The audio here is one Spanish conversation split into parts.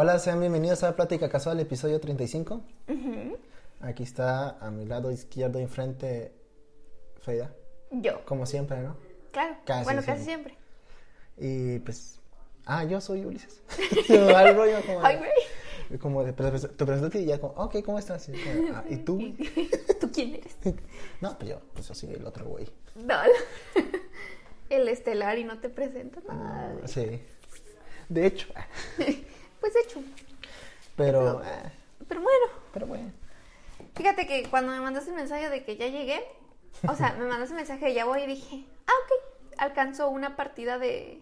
Hola, sean bienvenidos a Plática Casual, episodio 35. Aquí está a mi lado izquierdo enfrente Feida, Yo. como siempre, ¿no? Claro. Casi bueno, casi siempre. Y pues, ah, yo soy Ulises. El rollo como, Ay, güey. de, como de, te presento y ya como, ok, ¿cómo estás? Y, como, "Ah, ¿y tú? güey?" ¿Tú quién eres? No, pues yo, pues yo soy el otro güey. No. El estelar y no te presento nada. Sí. De hecho, Pues de hecho. pero, eh, Pero bueno. pero bueno. Fíjate que cuando me mandaste el mensaje de que ya llegué, o sea, me mandaste el mensaje de ya voy y dije, ah, ok. Alcanzó una partida de.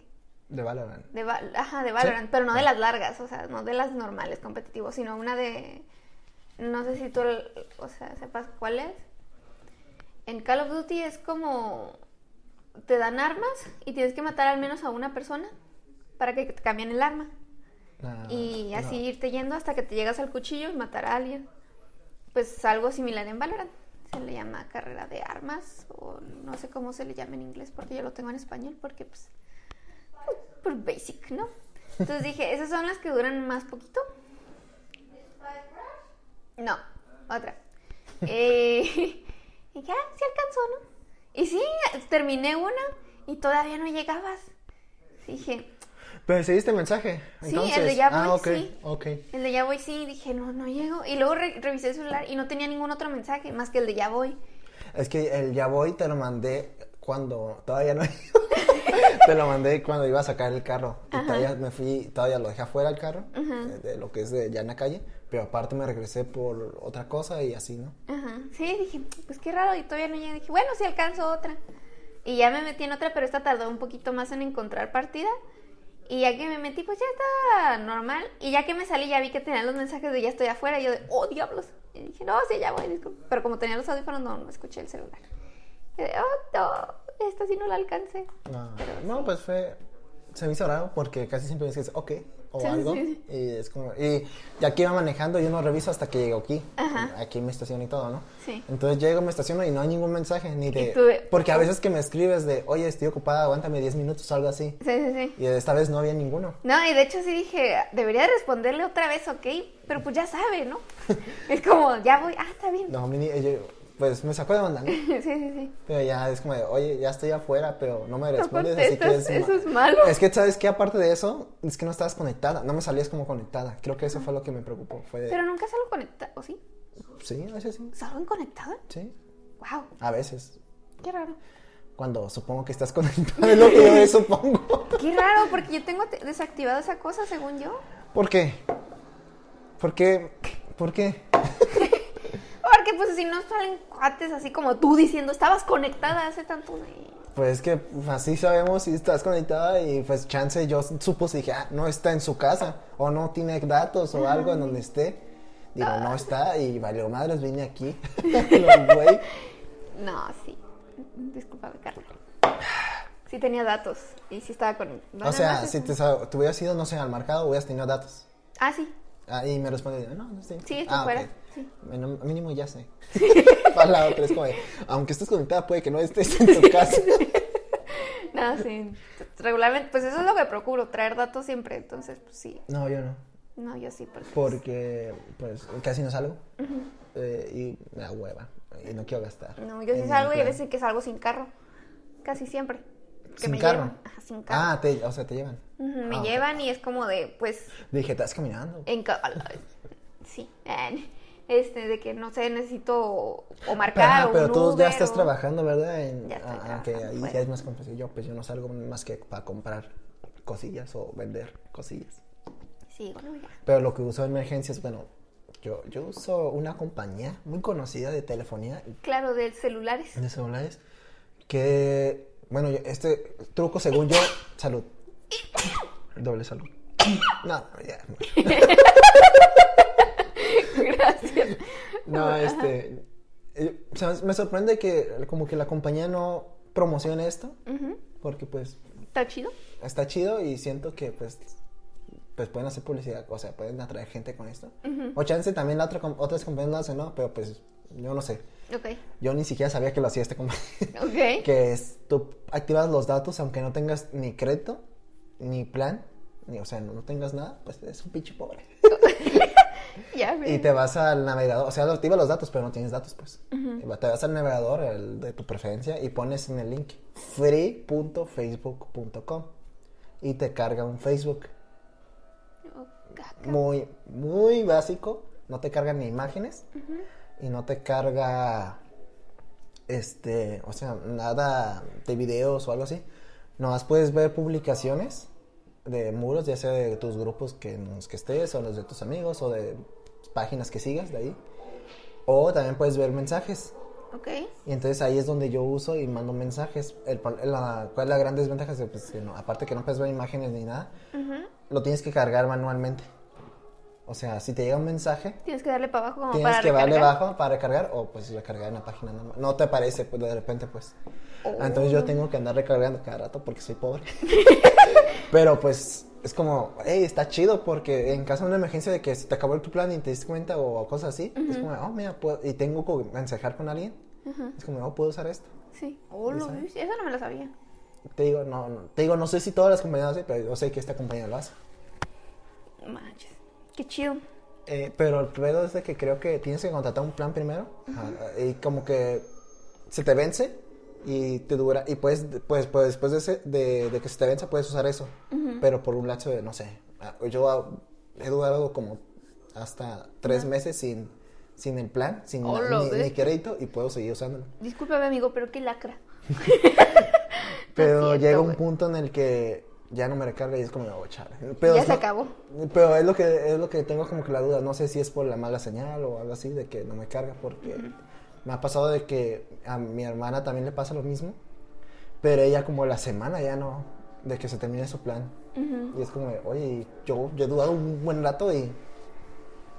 De Valorant. de Val- ajá, de Valorant, pero no de las largas, o sea, no de las normales competitivos, sino una de. No sé si tú, o sea, sepas cuál es. En Call of Duty es como. Te dan armas y tienes que matar al menos a una persona para que te cambien el arma. Ah, Y no. así irte yendo hasta que te llegas al cuchillo y matar a alguien. Pues algo similar en Valorant. Se le llama carrera de armas o no sé cómo se le llama en inglés porque yo lo tengo en español porque pues por basic, ¿no? Entonces dije, esas son las que duran más poquito. No, otra. Eh, y ya, sí alcanzó, ¿no? Y sí, terminé una y todavía no llegabas. Dije, Pero seguiste el mensaje. Sí, el de ya Ah, voy, ok, sí. ok. El de ya voy, sí, dije, no, no llego. Y luego re- revisé el celular y no tenía ningún otro mensaje más que el de ya voy. Es que el ya voy te lo mandé cuando todavía no te lo mandé cuando iba a sacar el carro. Y todavía me fui, todavía lo dejé afuera el carro, eh, de lo que es de ya en la calle, pero aparte me regresé por otra cosa y así, ¿no? Ajá. Sí, dije, pues qué raro, y todavía no llegué. Dije, bueno, sí alcanzo otra. Y ya me metí en otra, pero esta tardó un poquito más en encontrar partida. Y ya que me metí, pues ya está normal. Y ya que me salí, ya vi que tenía los mensajes de ya estoy afuera. Y yo de, oh, diablos. Y dije, no, sí, ya voy. disculpe". Pero como tenía los audífonos, no, no escuché el celular. Y de, oh, no, esta sí no la alcancé. No, no, pues fue, se me hizo raro porque casi siempre me dices, ok, o Sí, algo. sí. Y es como, y ya que iba manejando, yo no reviso hasta que llego aquí. Ajá. Aquí me estaciono y todo, ¿no? Sí. Entonces llego, me estaciono y no hay ningún mensaje, ni de... Y tú Porque a veces que me escribes de, oye, estoy ocupada, aguántame 10 minutos o algo así. Sí, sí, sí. Y esta vez no había ninguno. No, y de hecho sí dije, debería de responderle otra vez, ¿ok? Pero pues ya sabe, ¿no? es como, ya voy, ah, está bien. No, mini, yo, pues me sacó de onda, ¿no? sí, sí, sí. Pero ya es como de, oye, ya estoy afuera, pero no me No respondes, así que es, eso es malo. Es que, ¿sabes qué? Aparte de eso, es que no estabas conectada, no me salías como conectada. Creo que eso fue lo que me preocupó. Fue de, Pero nunca salgo conectada, ¿o sí? sí, a veces sí, ¿Salgo conectada? sí, Wow, a veces. qué raro. Cuando supongo que estás conectada, es lo que yo supongo. Qué raro, porque yo tengo te- desactivada esa cosa, según yo. ¿Por qué? ¿Por qué? ¿Por qué? Porque pues si no salen cuates así como tú diciendo, estabas conectada hace tanto de... Pues es que así sabemos si estás conectada y pues chance yo supuse dije, ah, no está en su casa o no tiene datos o algo en donde esté. Digo, no está y valió madres, vine aquí. Güey. No, sí. Discúlpame, Carla. Sí tenía datos y sí estaba conectada. O sea, si te, te hubieras ido, no sé, al mercado, hubieras tenido datos. Ah, sí. Ah, y me responde, no, no estoy. Sí, está ah, fuera. Sí. Bueno, mínimo ya sé. Para la otra es como de, aunque estés conectada, puede que no estés en tu casa. No, sí. Regularmente, pues eso es lo que procuro, traer datos siempre. Entonces, pues sí. No, yo no. No, yo sí, porque... Porque, pues, casi no salgo. Eh, y me da hueva. Y no quiero gastar. No, yo sí salgo y a veces que salgo sin carro. Casi siempre. Que ¿Sin me carro? llevan. Ajá, sin carro. Ah, te, o sea, te llevan. Me ah, llevan y es como de, pues, Dije, estás caminando. en Sí. Este, de que no sé, necesito o marcar Ah, o pero tú ya estás o- trabajando, ¿verdad? En, Ya estoy ah, trabajando, que ahí bueno. ya es más complejo. Yo, pues yo no salgo más que para comprar cosillas o vender cosillas. Sí, bueno, ya. Pero lo que uso en emergencias, bueno, yo, yo uso una compañía muy conocida de telefonía Claro, de celulares. de celulares que, bueno, este truco según yo, salud. Doble salud. No, ya. No, este. eh, o sea, me sorprende que como que la compañía no promocione esto, porque pues ¿Está chido? está chido y siento que pues pues pueden hacer publicidad, o sea, pueden atraer gente con esto. O chance también la otra, otras compañías lo hacen, ¿no? Pero pues yo no sé. Ok. Yo ni siquiera sabía que lo hacía esta compañía. Ok. que es, tú activas los datos aunque no tengas ni crédito, ni plan, y, o sea, no, no tengas nada, pues es un pinche pobre. Y te vas al navegador, o sea, activa los datos, pero no tienes datos, pues. Te vas al navegador el de tu preferencia y pones en el link free.facebook.com y te carga un Facebook. Oh. Muy, muy básico. No te carga ni imágenes y no te carga, este, o sea, nada de videos o algo así. Nomás puedes ver publicaciones de muros, ya sea de tus grupos que, en los que estés, o los de tus amigos, o de páginas que sigas de ahí. O también puedes ver mensajes. Ok. Y entonces ahí es donde yo uso y mando mensajes. El, la, ¿Cuál es la gran desventaja? Pues, que no- aparte que no puedes ver imágenes ni nada, lo tienes que cargar manualmente. O sea, si te llega un mensaje, Tienes que darle para abajo como tienes para que darle recargar. abajo para recargar o pues recargar en la página normal. No te aparece pues, de repente, pues. Oh. Entonces yo tengo que andar recargando cada rato porque soy pobre. Pero pues es como, hey, está chido porque en caso de una emergencia de que se te acabó tu plan y te diste cuenta o cosas así, es como, oh, mira, puedo- y tengo que mensajear con alguien, es como, oh, puedo usar esto. Sí. Oh, lo. Eso no me lo sabía. Te digo, no, no, te digo, no sé si todas las compañías lo hacen, pero yo sé que esta compañía lo hace. Manches. Qué chido. Eh, pero el pedo es de que creo que tienes que contratar un plan primero y como que se te vence y te dura y puedes pues, pues después de, ese- de, de que se te venza puedes usar eso pero por un lapso de no sé ah, yo ah, he durado como hasta tres meses sin sin el plan sin Oh, ni, crédito y puedo seguir usándolo. Discúlpame, amigo, pero qué lacra. pero cierto, llega un punto en el que ya no me recarga y es como oh, chale. Pero ya se lo- acabó. Pero es lo que es lo que tengo como que la duda, no sé si es por la mala señal o algo así de que no me carga porque me ha pasado de que a mi hermana también le pasa lo mismo, pero ella como la semana ya no de que se termine su plan. Y es como, oye, yo yo he dudado un buen rato y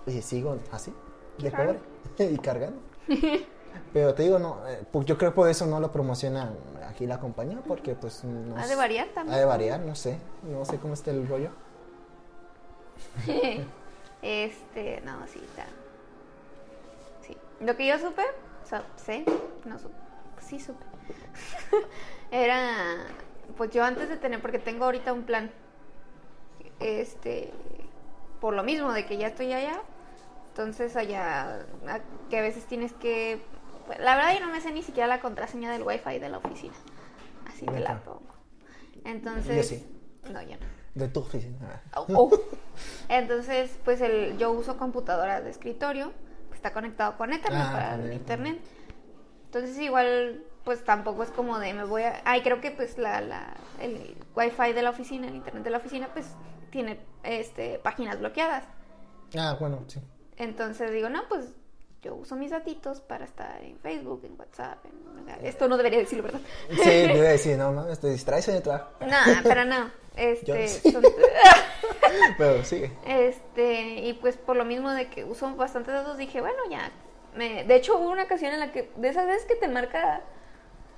y sigo así de pobre y cargando. Pero te digo, no, eh, pues yo creo que por eso no lo promociona aquí la compañía, porque pues no Ha de variar también. Ha de variar, no sé, no sé cómo está el rollo. este, no, sí, está. Sí. Lo que yo supe, sé, no supe, sí supe. Era, pues yo antes de tener, porque tengo ahorita un plan, este, por lo mismo de que ya estoy allá, entonces allá, que a veces tienes que, pues, la verdad yo no me sé ni siquiera la contraseña del wifi de la oficina, así te la pongo. Entonces, Yo sí. no, yo no. De tu oficina. Oh, oh. Entonces, pues el, yo uso computadora de escritorio, está conectado con Ethernet Ah, para el internet. Entonces igual, pues tampoco es como de me voy a... Ay, creo que pues la, la, el wifi de la oficina, el internet de la oficina, pues tiene este páginas bloqueadas. Ah, bueno, sí. Entonces digo, no, pues yo uso mis datitos para estar en Facebook, en WhatsApp. en- Esto no debería decirlo, ¿verdad? Sí, te iba a decir, no, no, te distraes en el trabajo. no, pero no. Este, sí. son- Pero sigue. Este, y pues por lo mismo de que uso bastante datos, dije, bueno, ya. Me, de hecho, hubo una ocasión en la que, de esas veces que te marca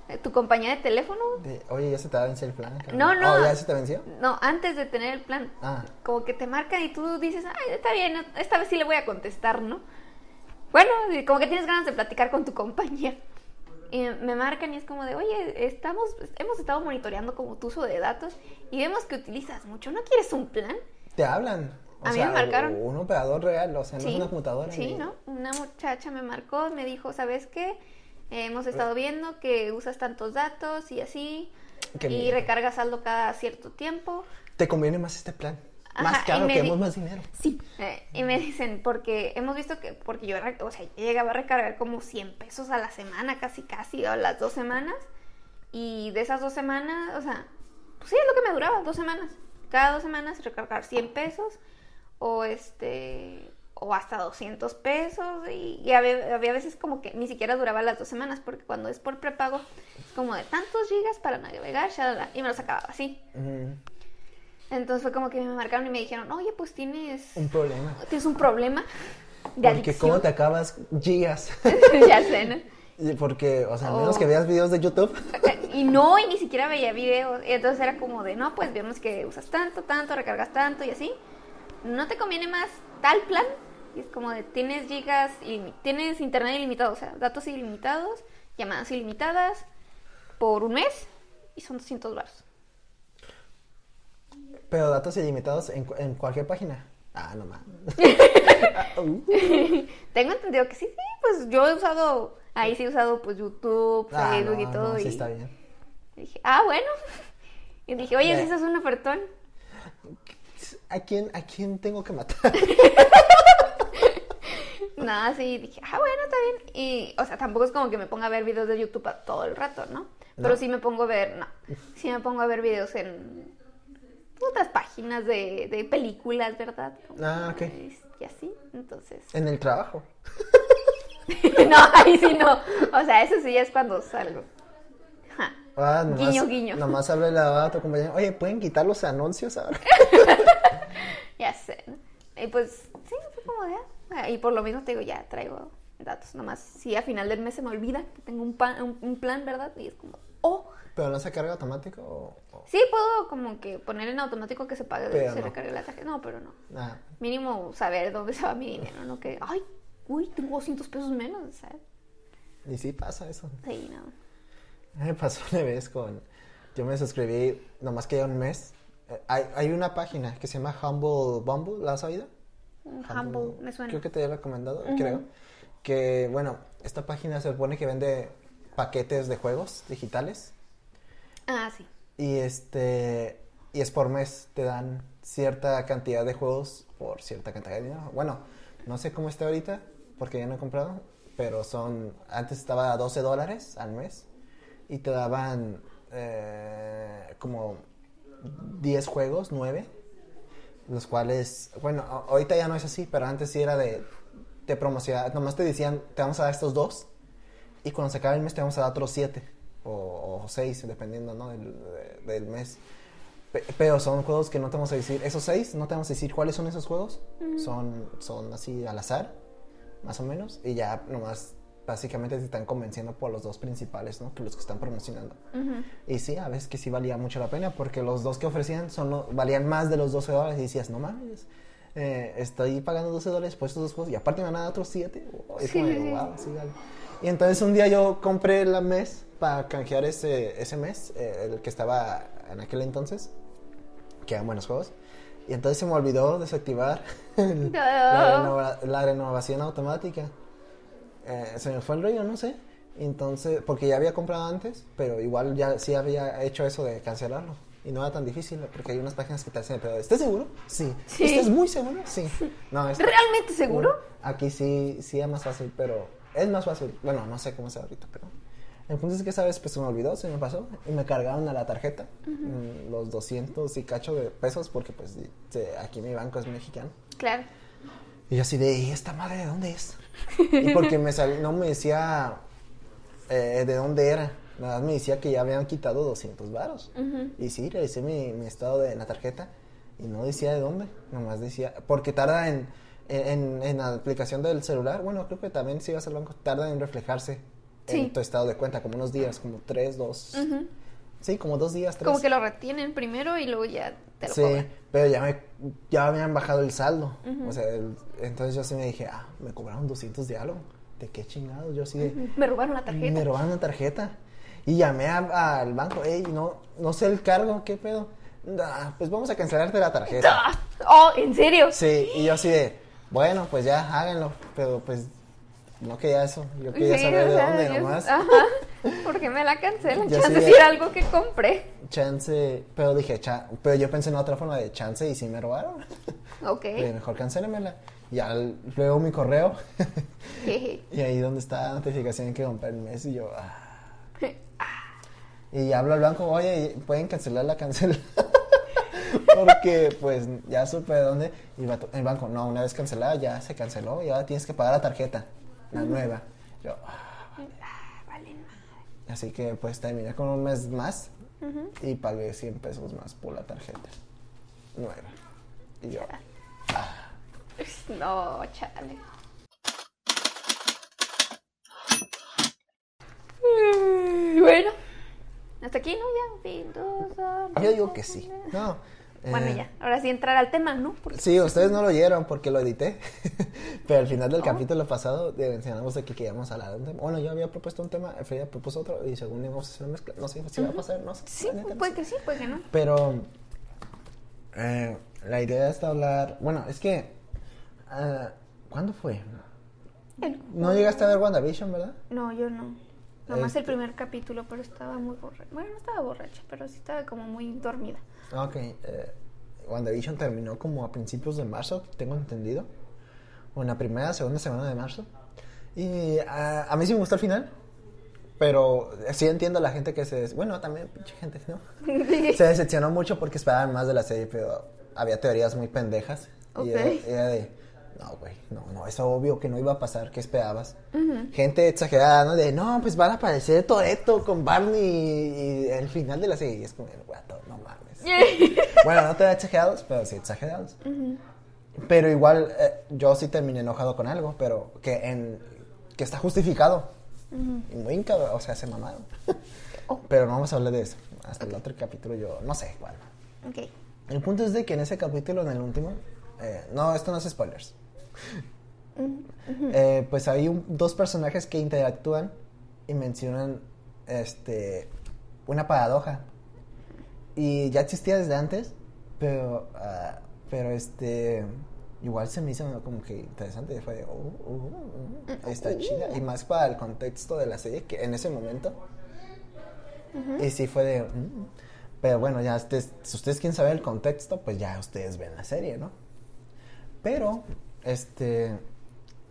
eh, tu compañía de teléfono. De, Oye, ya se te va a vencer el plan. No, no. Oh, ¿ya se te venció? No, antes de tener el plan. Ah. Como que te marcan y tú dices, ay, está bien, esta vez sí le voy a contestar, ¿no? Bueno, como que tienes ganas de platicar con tu compañía. Y me marcan y es como de, oye, estamos, hemos estado monitoreando como tu uso de datos y vemos que utilizas mucho. ¿No quieres un plan? Te hablan. O A mí sea, me marcaron. Un operador real, o sea, no es una computadora. Sí, ni- ¿no? Una muchacha me marcó, me dijo, ¿sabes qué? Eh, hemos estado viendo que usas tantos datos y así, Qué y miedo. recargas saldo cada cierto tiempo. Te conviene más este plan. Ajá, más y caro, queremos más dinero. Sí. Eh, y me dicen, porque hemos visto que, porque yo, o sea, yo llegaba a recargar como 100 pesos a la semana, casi, casi, o a las dos semanas. Y de esas dos semanas, o sea, pues sí, es lo que me duraba, dos semanas. Cada dos semanas recargar 100 pesos, o este, o hasta 200 pesos. Y, y había, había veces como que ni siquiera duraba las dos semanas, porque cuando es por prepago, es como de tantos gigas para navegar, shalala, y me los acababa así. Ujú. Entonces fue como que me marcaron y me dijeron, oye, pues tienes Un problema. tienes un problema de Porque adicción. cómo te acabas gigas. ya sé, ¿no? Porque, o sea, a Oh. menos que veas videos de YouTube. Y no, y ni siquiera veía videos. Y entonces era como de, no, pues vemos que usas tanto, tanto, recargas tanto y así. ¿No te conviene más tal plan? Y es como de, tienes gigas, tienes internet ilimitado, o sea, datos ilimitados, llamadas ilimitadas por un mes y son 200 baros. Pero datos ilimitados en, en cualquier página. Ah, no mames. Tengo entendido que sí, sí, pues yo he usado, ahí sí he usado pues YouTube, Ah, Facebook no, y todo. no, sí y está bien. dije, ah, bueno. Y dije, oye, si eso es un ofertón. ¿A quién, ¿A quién tengo que matar? Nada, sí, dije, ah, bueno, está bien. Y, o sea, tampoco es como que me ponga a ver videos de YouTube todo el rato, ¿no? Pero No. sí me pongo a ver, no, sí me pongo a ver videos en otras páginas de, de películas, ¿verdad? Como Ah, ok. es- Y así, entonces. En el trabajo. no, ahí sí no. O sea, eso sí ya es cuando salgo. Ja. Ah, nomás, Guiño, guiño. Nomás hable la a tu compañero. Oye, ¿pueden quitar los anuncios ahora? Ya sé. Y pues, sí, fue como de, ah, Y por lo mismo te digo, ya traigo datos. Nomás, si a final del mes se me olvida que tengo un, pa- un, un plan, ¿verdad? Y es como, oh. ¿Pero no se carga automático o...? o- Sí, puedo como que poner en automático que se pague, Pero se no. recargue la tarjeta. No, pero no. Ah, Mínimo saber dónde se va mi dinero, ¿no? Que, ay, uy, tengo 200 pesos menos, ¿sabes? y sí pasa eso. Sí, no. Me pasó una vez con... Yo me suscribí, nomás que ya un mes. Eh, Hay, hay una página que se llama Humble Bumble, ¿la has oído? Humble, me suena. Creo que te he recomendado, creo. Que, bueno, esta página se supone que vende paquetes de juegos digitales. Ah. Y este y es por mes, te dan cierta cantidad de juegos por cierta cantidad de dinero. Bueno, no sé cómo está ahorita, porque ya no he comprado, pero son, antes estaba a 12 dólares al mes y te daban eh, como 10 juegos, 9, los cuales, bueno, ahorita ya no es así, pero antes sí era de, te promocionaban, nomás te decían, te vamos a dar estos dos y cuando se acabe el mes te vamos a dar otros 7 o 6, dependiendo ¿no? del, de- del mes. Pe- Pero son juegos que no te vamos a decir, esos seis, no te vamos a decir cuáles son esos juegos. Son, son así al azar, más o menos. Y ya nomás, básicamente te están convenciendo por los dos principales, ¿no? Que los que están promocionando. Y sí, a veces que sí valía mucho la pena porque los dos que ofrecían son, valían más de los 12 dólares. Y decías, no mames, eh, estoy pagando 12 dólares por estos dos juegos y aparte me van a dar otros 7. Es Sí, wow, sí vale. Y entonces un día yo compré el mes para canjear ese, ese mes, eh, el que estaba en aquel entonces, que eran buenos juegos. Y entonces se me olvidó desactivar el- la, renova- la renovación automática. Eh, se me fue el rollo, no sé. Entonces, porque ya había comprado antes, pero igual ya sí había hecho eso de cancelarlo. Y no era tan difícil, porque hay unas páginas que te hacen, pero ¿estás seguro? Sí. Sí. ¿Estás muy seguro? Sí. No, es- ¿Realmente seguro? Aquí sí, sí es más fácil, pero es más fácil. Bueno, no sé cómo sea ahorita, pero el punto es que esa vez pues se me olvidó, se me pasó y me cargaron a la tarjeta los 200 y cacho de pesos porque pues aquí mi banco es mexicano. Claro. Y yo así de, ¿y esta madre de dónde es? Y porque me no me decía eh, de dónde era. Nada más me decía que ya habían quitado 200 varos. Y sí, revisé mi, mi estado de la tarjeta y no decía de dónde. Nomás decía, porque tarda en, en, en la aplicación del celular. Bueno, creo que también si vas al banco, tarda en reflejarse Sí. en tu estado de cuenta, como unos días, como tres, dos. Sí, como dos días, tres. Como que lo retienen primero y luego ya te lo Sí, cobran. pero ya me ya habían bajado el saldo. O sea, el- entonces yo sí me dije, ah, me cobraron 200 de algo. ¿De qué chingados? Yo sí de, Me robaron la tarjeta. me robaron la tarjeta. Y llamé a- al banco, hey, no, no sé el cargo, ¿qué pedo? "Ah, pues vamos a cancelarte la tarjeta. Oh, ¿en serio? Sí, y yo así de, bueno, pues ya, háganlo. Pero pues no quería eso. Yo quería Sí, saber de sea, dónde nomás. Ajá. ¿Por qué me la cancelan? Chance sí, era algo que compré. Chance, pero dije, cha- pero yo pensé en otra forma de chance y sí me robaron. Ok. Mejor cancélemela. Y ya luego mi correo. Y ahí donde está la notificación que compré el mes. Y yo, ah. Y hablo al banco, oye, ¿pueden cancelar la cancela? Porque pues ya supe de dónde. Y el banco, no, una vez cancelada ya se canceló y ahora tienes que pagar la tarjeta, la nueva. Yo, ah. Ah, vale, madre. así que pues terminé con un mes más y pagué 100 pesos más por la tarjeta nueva. Y yo, No, chale. Bueno, hasta aquí, ¿no? Ya, fin, dos, dos, yo digo que sí. No. Bueno, eh, ya, ahora sí entrar al tema, ¿no? Porque Sí, ustedes no lo oyeron porque lo edité. Pero al final del capítulo pasado de- mencionamos de que queríamos hablar de un tema. Bueno, yo había propuesto un tema, Frida propuso otro y según íbamos a hacer una mezcla. No sé si va a pasar, no sé. sí, no puede sé. que sí, puede que no. Pero Eh, la idea es hablar. Bueno, es que. ah, ¿Cuándo fue? El- No llegaste a ver WandaVision, ¿verdad? No, yo no. Nomás el Este- primer capítulo, pero estaba muy borracha. Bueno, no estaba borracha, pero sí estaba como muy dormida. Ok. Eh, WandaVision terminó como a principios de marzo, tengo entendido. O en la primera, segunda semana de marzo. Y ah, a mí sí me gustó el final. Pero sí entiendo a la gente que se. Bueno, también, pinche gente, ¿no? se decepcionó mucho porque esperaban más de la serie, pero había teorías muy pendejas. Ok. Y era, era de, no, güey, no, no, es obvio que no iba a pasar, ¿qué esperabas? Gente exagerada, ¿no? De, no, pues van a aparecer Toreto con Barney y, y el final de la serie. Es como, guato, no mames. bueno, no te exagerados, pero sí exagerados. Pero igual, eh, yo sí terminé enojado con algo, pero que, en, que está justificado. Y muy inca- o sea, se mamaron. Oh. Pero no vamos a hablar de eso. Hasta el otro capítulo yo no sé cuál. ok. El punto es de que en ese capítulo, en el último, eh, no, esto no es spoilers. Eh, pues hay un- dos personajes que interactúan y mencionan este una paradoja. Y ya existía desde antes, pero, ah, pero este igual se me hizo como que interesante. Fue de, oh, oh, oh, está chida. Y más para el contexto de la serie, que en ese momento. Y sí fue de. mm. Pero bueno, ya ustedes, si ustedes quieren saber el contexto, pues ya ustedes ven la serie, ¿no? Pero, este.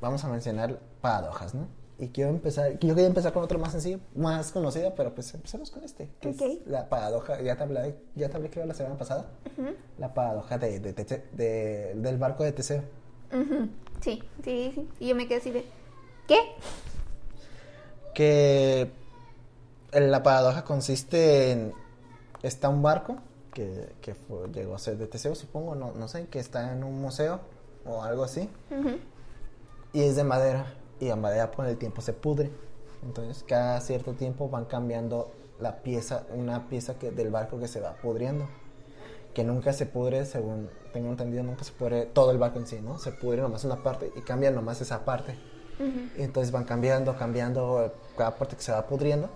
Vamos a mencionar paradojas, ¿no? Y quiero empezar. Yo quería empezar con otro más sencillo, más conocido, pero pues empecemos con este. Que es la paradoja. Ya te hablé, ya te hablé creo la semana pasada. La paradoja de, de de- del barco de Teseo. Ujú. Sí, sí, sí. Y yo me quedé así de, ¿qué? que la paradoja consiste en está un barco que, que fue- llegó a ser de Teseo supongo no, no sé que está en un museo o algo así. Ujú. y es de madera y la madera con el tiempo se pudre. Entonces cada cierto tiempo van cambiando la pieza una pieza que del barco que se va pudriendo. Que nunca se pudre según tengo entendido nunca se pudre todo el barco en sí no se pudre nomás una parte y cambian nomás esa parte. Y entonces van cambiando, cambiando cada parte que se va pudriendo.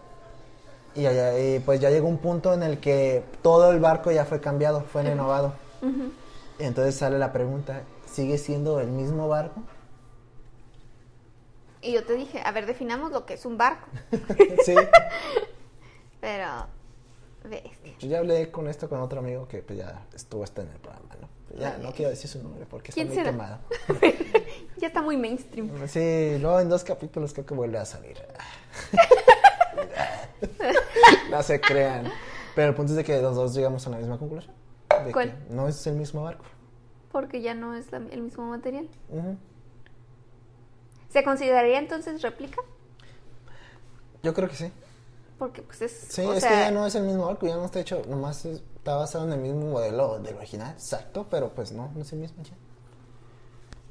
Y, allá- y pues ya llegó un punto en el que todo el barco ya fue cambiado, fue renovado. Y entonces sale la pregunta, ¿sigue siendo el mismo barco? Y yo te dije, a ver, definamos lo que es un barco. sí. Pero, bestia. Yo ya hablé con esto con otro amigo que pues ya estuvo hasta en el programa, ¿no? Pues ya no quiero decir su nombre porque está ¿Quién muy será? quemado. Ya está muy mainstream. Sí, luego en dos capítulos creo que vuelve a salir. no se crean. Pero el punto es de que los dos llegamos a la misma conclusión. De ¿Cuál? que no es el mismo barco. Porque ya no es la- el mismo material. ¿Se consideraría entonces réplica? Yo creo que sí. Porque pues es... Sí, o es sea, que ya no es el mismo barco, ya no está hecho, nomás es- está basado en el mismo modelo del original, exacto, pero pues no, no es el mismo ya.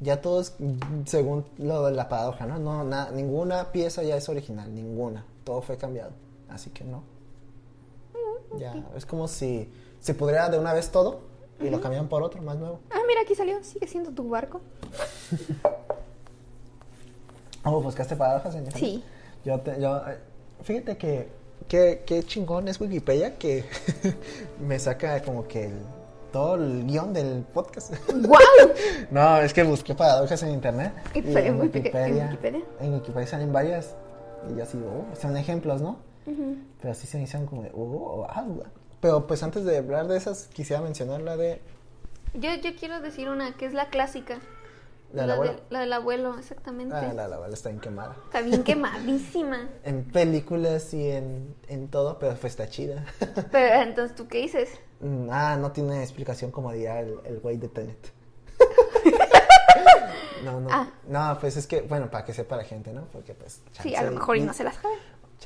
Ya todo es mm, según lo de la paradoja, ¿no? no na- ninguna pieza ya es original, ninguna. Todo fue cambiado, así que no. Ya, es como si se pudriera de una vez todo y lo cambian por otro más nuevo. Ah, mira, aquí salió. Sigue siendo tu barco. Oh, ¿buscaste paradojas, señor? Sí. Yo, te, yo, eh, fíjate que, que, que chingón es Wikipedia que me saca como que el, todo el guion del podcast. ¡Guau! no, es que busqué paradojas en internet. ¿Y y en Wikipe- en Wikipedia? En Wikipedia salen varias. Y yo así, oh, son ejemplos, ¿no? Pero así se me hicieron como de, oh, ah, Pero pues antes de hablar de esas, quisiera mencionar la de Yo, yo quiero decir una que es la clásica. la del la, abuelo. de- la del abuelo, exactamente. Ah, la, la abuela está bien quemada. Está bien quemadísima. En películas y en, en todo, pero pues está chida. Pero entonces, ¿tú qué dices? Mm, Ah, no tiene explicación como diría el, güey de Tenet. no, no. Ah. No, pues es que, bueno, para que sepa la gente, ¿no? Porque pues... Sí, a lo mejor y y- no se las sabe.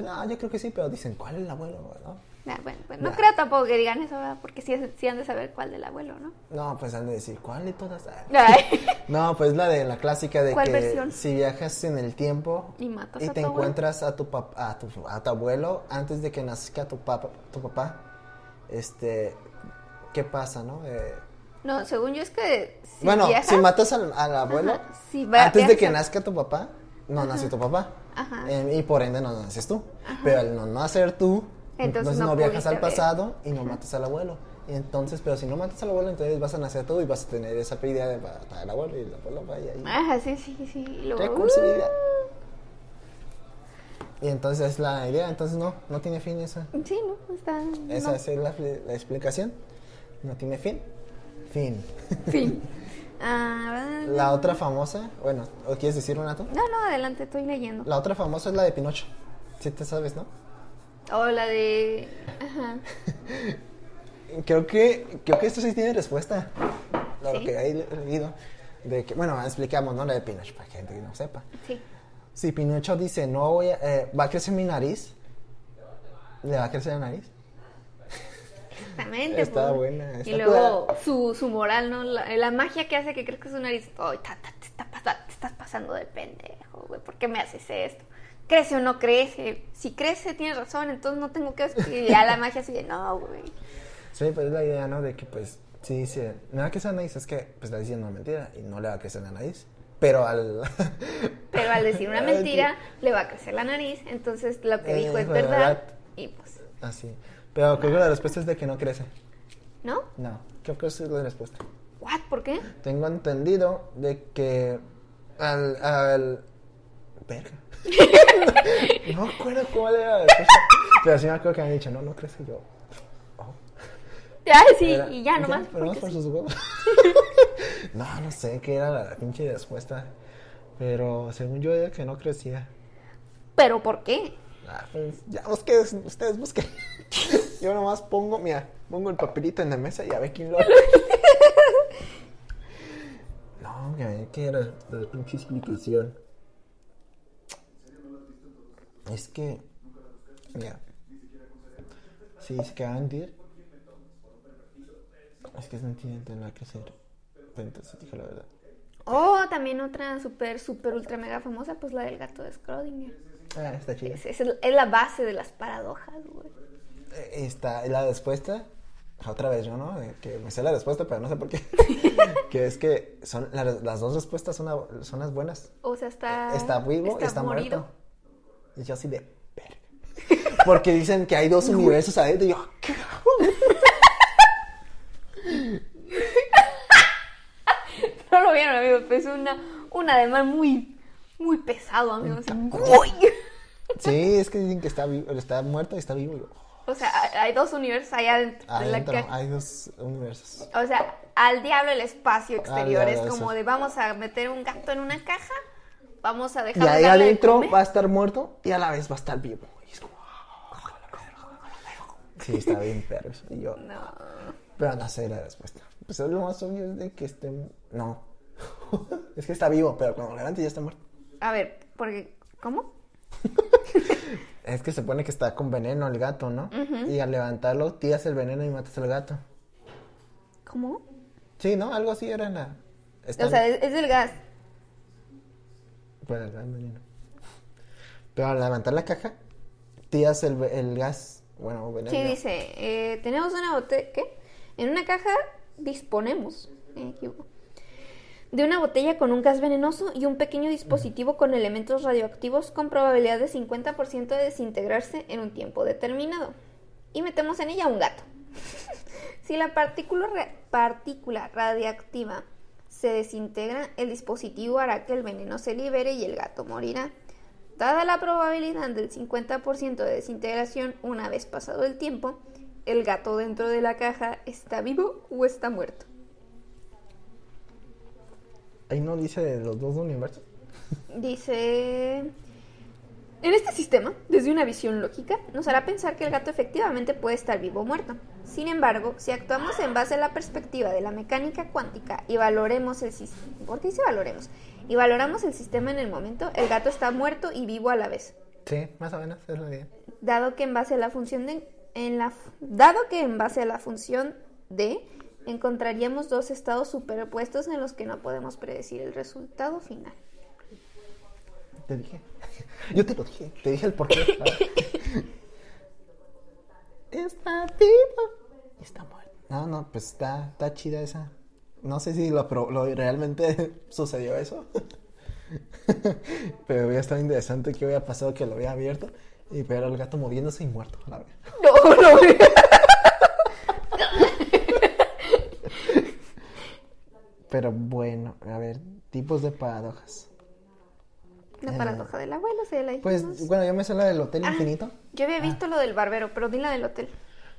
No, yo creo que sí, pero dicen, ¿cuál es el abuelo? ¿no? Ah, bueno, bueno, no Nah. creo tampoco que digan eso, ¿verdad? Porque sí, sí han de saber cuál del abuelo, ¿no? No, pues han de decir, ¿cuál de todas? No, pues la de la clásica de ¿Cuál que versión? si viajas en el tiempo Y matas y a te tu abuelo. encuentras a tu, pap- a, tu, a tu abuelo antes de que nazca tu, papa, tu papá, este, ¿qué pasa, no? Eh, No, según yo es que si bueno, viajas- si matas al, al abuelo Ajá, si va- antes de que nazca tu papá, no nació tu papá. Ajá. Eh, y por ende no naces tú. Pero al no nacer tú, Entonces entonces, no no, viajas al ver. pasado y no matas al abuelo. Y entonces, pero si no matas al abuelo, entonces vas a nacer tú y vas a tener esa pérdida de matar al abuelo y el abuelo vaya ahí. Ah, sí, sí, sí. Recursividad. Y entonces es la idea, entonces no, no tiene fin esa. uh, Sí, no, está. Esa no. es la, la explicación. No tiene fin. Fin. Fin. Ah, La otra famosa, bueno, ¿o quieres decir una tú? No, no, adelante, estoy leyendo. La otra famosa es la de Pinocho. Sí te sabes, ¿no? O la de. Ajá. Creo que, creo que esto sí tiene respuesta. Lo ¿Sí? que he leído. De que, bueno, explicamos, ¿no? La de Pinocho, para gente que no sepa. Sí. Si Pinocho dice, no voy a, eh, va a crecer mi nariz, ¿le va a crecer la nariz? Exactamente. Está pues. buena, Y luego su, su moral, ¿no? La, la magia que hace que crezca su nariz. Ay, ta, ta, te, está pasa- te estás pasando de pendejo, güey. ¿Por qué me haces esto? ¿Crece o no crece? Si crece, tienes razón, entonces no tengo que... Ya la magia así de, no, güey. Sí, pues es la idea, ¿no? De que, pues, sí dice, me va a crecer la nariz, es que, pues, está diciendo una mentira y no le va a crecer la nariz. Pero al... Pero al decir una mentira, le va a crecer la nariz. Entonces lo que Eh, dijo es de verdad. verdad. Y pues, Así. Pero creo que la respuesta es de que no crece. ¿no? No, creo que esa es la respuesta. ¿What? ¿Por qué? Tengo entendido de que al... al... Verga. no me acuerdo cuál era. Pero sí me acuerdo que me han dicho, no, no crece yo. Oh. Ya, sí, Era- y ya nomás. Pero por sus huevos. no, no sé qué era la pinche respuesta. Pero según yo era que no crecía. ¿Pero por qué? Ah, pues ya busquen, ustedes busquen. Yo nomás pongo, mira, pongo el papelito en la mesa y a ver quién lo. no, que ¿qué era la pinche explicación? Es que, mira, sí, es que Andy es que es sentimental no va a crecer. Entonces dije la verdad. Oh, también otra súper, súper, ultra mega famosa, pues la del gato de Schrödinger. Ah, está chido. Es, es es la base de las paradojas, güey. Eh, Está la respuesta, otra vez yo, ¿no? Que me sé la respuesta, pero no sé por qué. que es que son la- las dos respuestas son, la- son las buenas. O sea, está... está vivo y está está morido. muerto. Y yo así de verga. Porque dicen que hay dos universos adentro y yo, ¿qué? No lo vieron, amigos, pues una, un ademán muy, muy pesado, amigos. Sí, es que dicen que está vivo, está muerto y está vivo. O sea, hay- dos universos allá adentro. de la Adentro hay dos universos. O sea, al diablo el espacio exterior. diablo es como de vamos a meter un gato en una caja, vamos a Y dejar ahí darle de adentro va a estar muerto y a la vez va a estar vivo. Y es como, Sí, está bien perro. Y yo, No. Pero no sé la respuesta. Pues lo más obvio es de que esté. No. es que está vivo, pero cuando levante ya está muerto. A ver, porque ¿cómo? Es que se pone que está con veneno el gato, ¿no? Y al levantarlo, tiras el veneno y matas al gato. ¿Cómo? Sí, ¿no? Algo así era la. O sea, es, es del gas. Pues el veneno. Pero al levantar la caja, tiras el, el gas. Bueno, veneno. Sí, dice, eh, tenemos una botella, ¿qué? En una caja disponemos, de una botella con un gas venenoso y un pequeño dispositivo con elementos radioactivos con probabilidad de 50% de desintegrarse en un tiempo determinado. Y metemos en ella un gato. si la partícula, partícula radiactiva se desintegra, el dispositivo hará que el veneno se libere y el gato morirá. Dada la probabilidad del 50% de desintegración una vez pasado el tiempo, el gato dentro de la caja está vivo o está muerto. Ahí no dice los dos universos. Dice... En este sistema, desde una visión lógica, nos hará pensar que el gato efectivamente puede estar vivo o muerto. Sin embargo, si actuamos en base a la perspectiva de la mecánica cuántica y valoremos el sistema... ¿Por qué dice valoremos? Y valoramos el sistema en el momento, el gato está muerto y vivo a la vez. Sí, más o menos es la idea. dado que en base a la función de en la dado que en base a la función de encontraríamos dos estados superpuestos en los que no podemos predecir el resultado final te dije. Yo te lo dije, te dije el porqué. está vivo. Está muerto. No, no, pues está, está chida esa. No sé si lo, lo realmente sucedió eso. pero había estado interesante que había pasado que lo había abierto y ver al gato moviéndose y muerto a la vez. No, no. Pero bueno, a ver, tipos de paradojas. La Eh, paradoja del abuelo, se la Pues, bueno, yo me sé la del Hotel Ah, Infinito. Yo había visto lo del barbero, pero di la del hotel.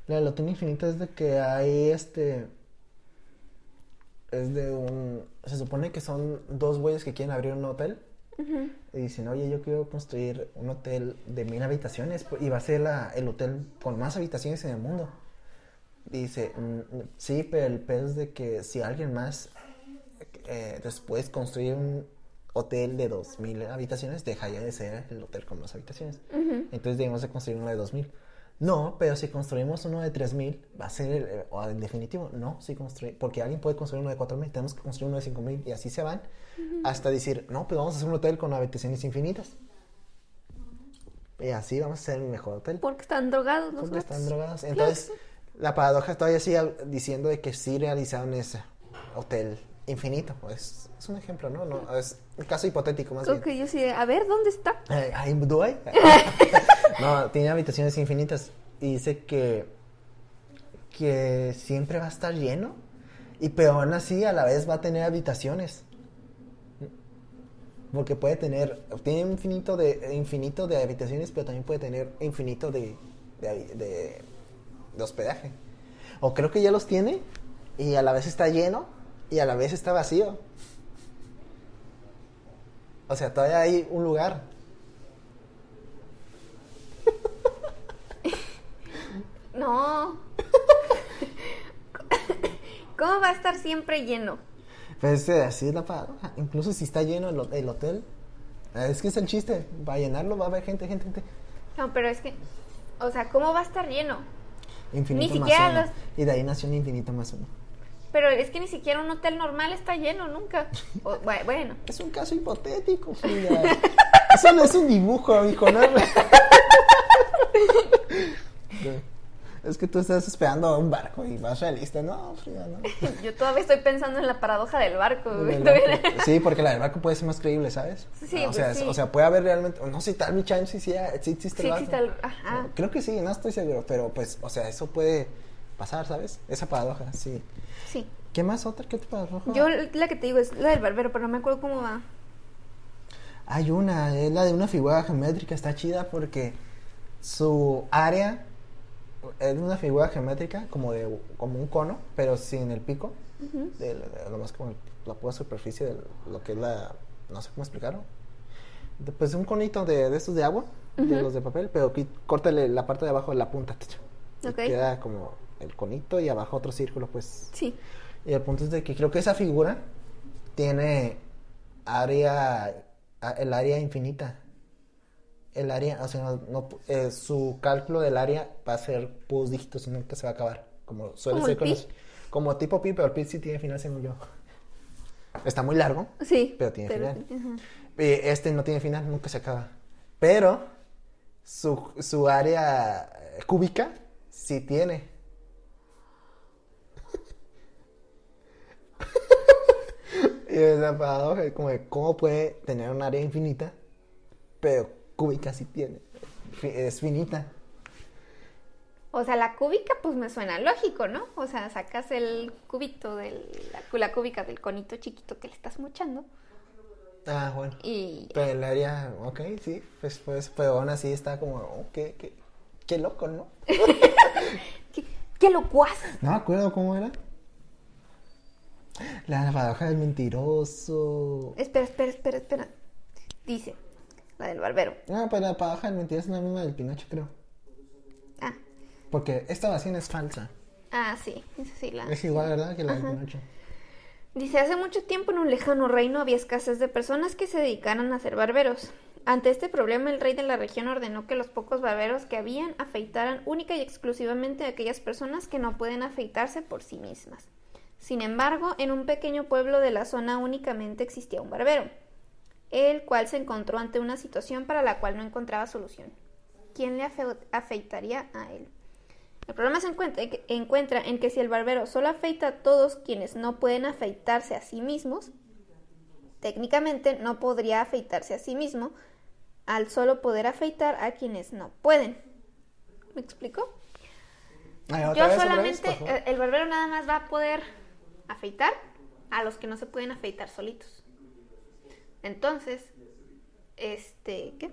La del Hotel Infinito es de que hay este. Es de un. Se supone que son dos güeyes que quieren abrir un hotel. Y dicen, oye, yo quiero construir un hotel de mil habitaciones. pues, Y va a ser la- el hotel con más habitaciones en el mundo. Dice, "Mm, sí, pero el pedo es de que si alguien más eh, después construye un hotel de dos mil habitaciones, dejaría de ser el hotel con más habitaciones. Entonces debemos de construir uno de dos mil. No, pero si construimos uno de 3000, va a ser el, eh, o en definitivo, no, si construir, porque alguien puede construir uno de 4000, tenemos que construir uno de 5000 y así se van hasta decir, no, pues vamos a hacer un hotel con habitaciones infinitas. Y así vamos a hacer el mejor hotel. Porque están drogados los Porque gatos. están drogados. Entonces, la paradoja todavía sigue diciendo de que sí realizaron ese hotel infinito. Es, es un ejemplo, ¿no? no es un caso hipotético más Creo bien. yo sí, a ver, ¿dónde está? Eh, ay, ¿do I? no, tiene habitaciones infinitas y dice que que siempre va a estar lleno y pero aún así a la vez va a tener habitaciones porque puede tener tiene infinito de infinito de habitaciones pero también puede tener infinito de de- de hospedaje o creo que ya los tiene y a la vez está lleno y a la vez está vacío o sea todavía hay un lugar No. ¿Cómo va a estar siempre lleno? Pues así es la paradoja. Incluso si está lleno el, el hotel. Es que es el chiste. Va a llenarlo, va a haber gente, gente, gente. No, pero es que, o sea, ¿cómo va a estar lleno? Infinito Ni más siquiera uno. los- Y de ahí nació un infinito más uno. Pero es que ni siquiera un hotel normal está lleno nunca. O- bu- bueno, Es un caso hipotético, Frida. Eso no es un dibujo, hijo, ¿no? es que tú estás esperando a un barco y vas realista. No, Frida, no. yo todavía estoy pensando en la paradoja del barco. güey. El barco. Sí, porque la del barco puede ser más creíble, ¿sabes? Sí, o, pues sea, sí. o sea, puede haber realmente, no sé, tal mi chance si sí, sí existe Sí el barco. existe el- ajá. Creo que sí, no estoy seguro, pero pues, o sea, eso puede pasar, ¿sabes? Esa paradoja, sí. Sí. ¿Qué más otra? ¿Qué otra paradoja? Yo la que te digo es la del barbero, pero no me acuerdo cómo va. Hay una, es la de una figura geométrica, está chida porque su área es una figura geométrica como de como un cono, pero sin el pico, de, de- lo más como la pura superficie de lo que es la, no sé cómo explicarlo. De- Pues un conito de, de estos de agua, de los de papel, pero córtale la parte de abajo de la punta. tch, y Ok. Queda como el conito y abajo otro círculo, pues Sí. y el punto es de que creo que esa figura tiene área, el área infinita. El área, o sea, no, no- eh, su cálculo del área va a ser puros dígitos y nunca se va a acabar. Como suele ¿Como ser con los- como tipo pi, pero el pi sí tiene final según yo. Está muy largo. Sí. Pero tiene final. ajá. Eh, Este no tiene final, nunca se acaba. Pero su, su área eh, cúbica sí tiene. Y es la paradoja, es como de cómo puede tener un área infinita, pero cúbica sí tiene. Es finita. O sea, la cúbica, pues me suena lógico, ¿no? O sea, sacas el cubito de la, la cúbica del conito chiquito que le estás mochando Ah, bueno. y Pero el área, ok, sí, pues, pues, pero aún así está como, oh, qué, qué, qué loco, ¿no? ¿Qué, qué locuaz? No me acuerdo cómo era. La paradoja del mentiroso. Espera, espera, espera, espera. Dice, la del barbero. No, pero la paradoja del mentiroso es la misma del Pinocho, creo. Ah, Porque esta vacina es falsa. ah, sí, sí la. Es igual, ¿verdad? Que la del. Pinocho. Dice, hace mucho tiempo en un lejano reino había escasez de personas que se dedicaran a ser barberos. Ante este problema, el rey de la región ordenó que los pocos barberos que habían afeitaran única y exclusivamente a aquellas personas que no pueden afeitarse por sí mismas. Sin embargo, en un pequeño pueblo de la zona únicamente existía un barbero, el cual se encontró ante una situación para la cual no encontraba solución. ¿Quién le afe- afeitaría a él? El problema se encuentra, en que si el barbero solo afeita a todos quienes no pueden afeitarse a sí mismos, técnicamente no podría afeitarse a sí mismo al solo poder afeitar a quienes no pueden. ¿Me explico? Ay, ¿otra Yo solamente, vez, eh, el barbero nada más va a poder afeitar a los que no se pueden afeitar solitos. Entonces, este, ¿qué?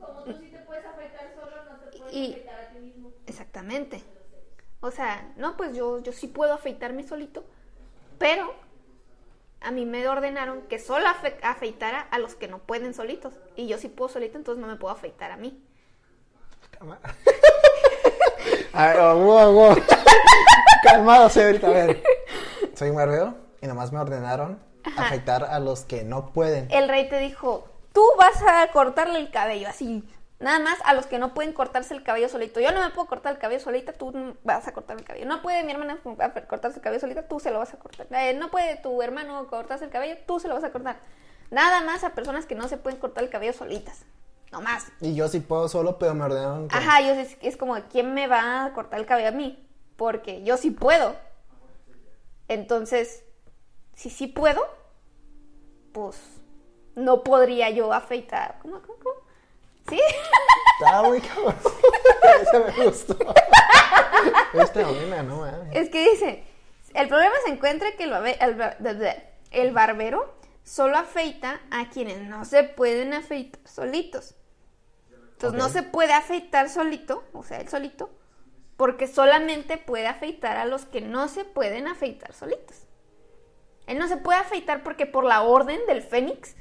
Como tú sí te puedes afeitar solo, no te puedes Y- afeitar a ti mismo. Exactamente. O sea, no, pues yo, yo sí puedo afeitarme solito, pero a mí me ordenaron que solo afe- afeitara a los que no pueden solitos. Y yo sí puedo solito, entonces no me puedo afeitar a mí. A ver, oh, wow, wow. Calmado, señorita. A ver. Soy un barbero y nomás me ordenaron afeitar a los que no pueden. El rey te dijo, tú vas a cortarle el cabello, así. Nada más a los que no pueden cortarse el cabello solito. Yo no me puedo cortar el cabello solita, tú vas a cortar el cabello. No puede mi hermana cortarse el cabello solita, tú se lo vas a cortar. Eh, no puede tu hermano cortarse el cabello, tú se lo vas a cortar. Nada más a personas que no se pueden cortar el cabello solitas. No más. Y yo sí puedo solo, pero me ordenaron que... Ajá, yo es, es como, ¿quién me va a cortar el cabello a mí? Porque yo sí puedo. Entonces, si sí puedo, pues no podría yo afeitar. ¿Cómo, cómo, cómo? ¿Sí? Está muy cabrón. Ese me gustó. Esta buena, no es que dice, el problema se encuentra que el, barbe- el el barbero solo afeita a quienes no se pueden afeitar solitos. Entonces no se puede afeitar solito, o sea, él solito, porque solamente puede afeitar a los que no se pueden afeitar solitos. Él no se puede afeitar porque por la orden del Fénix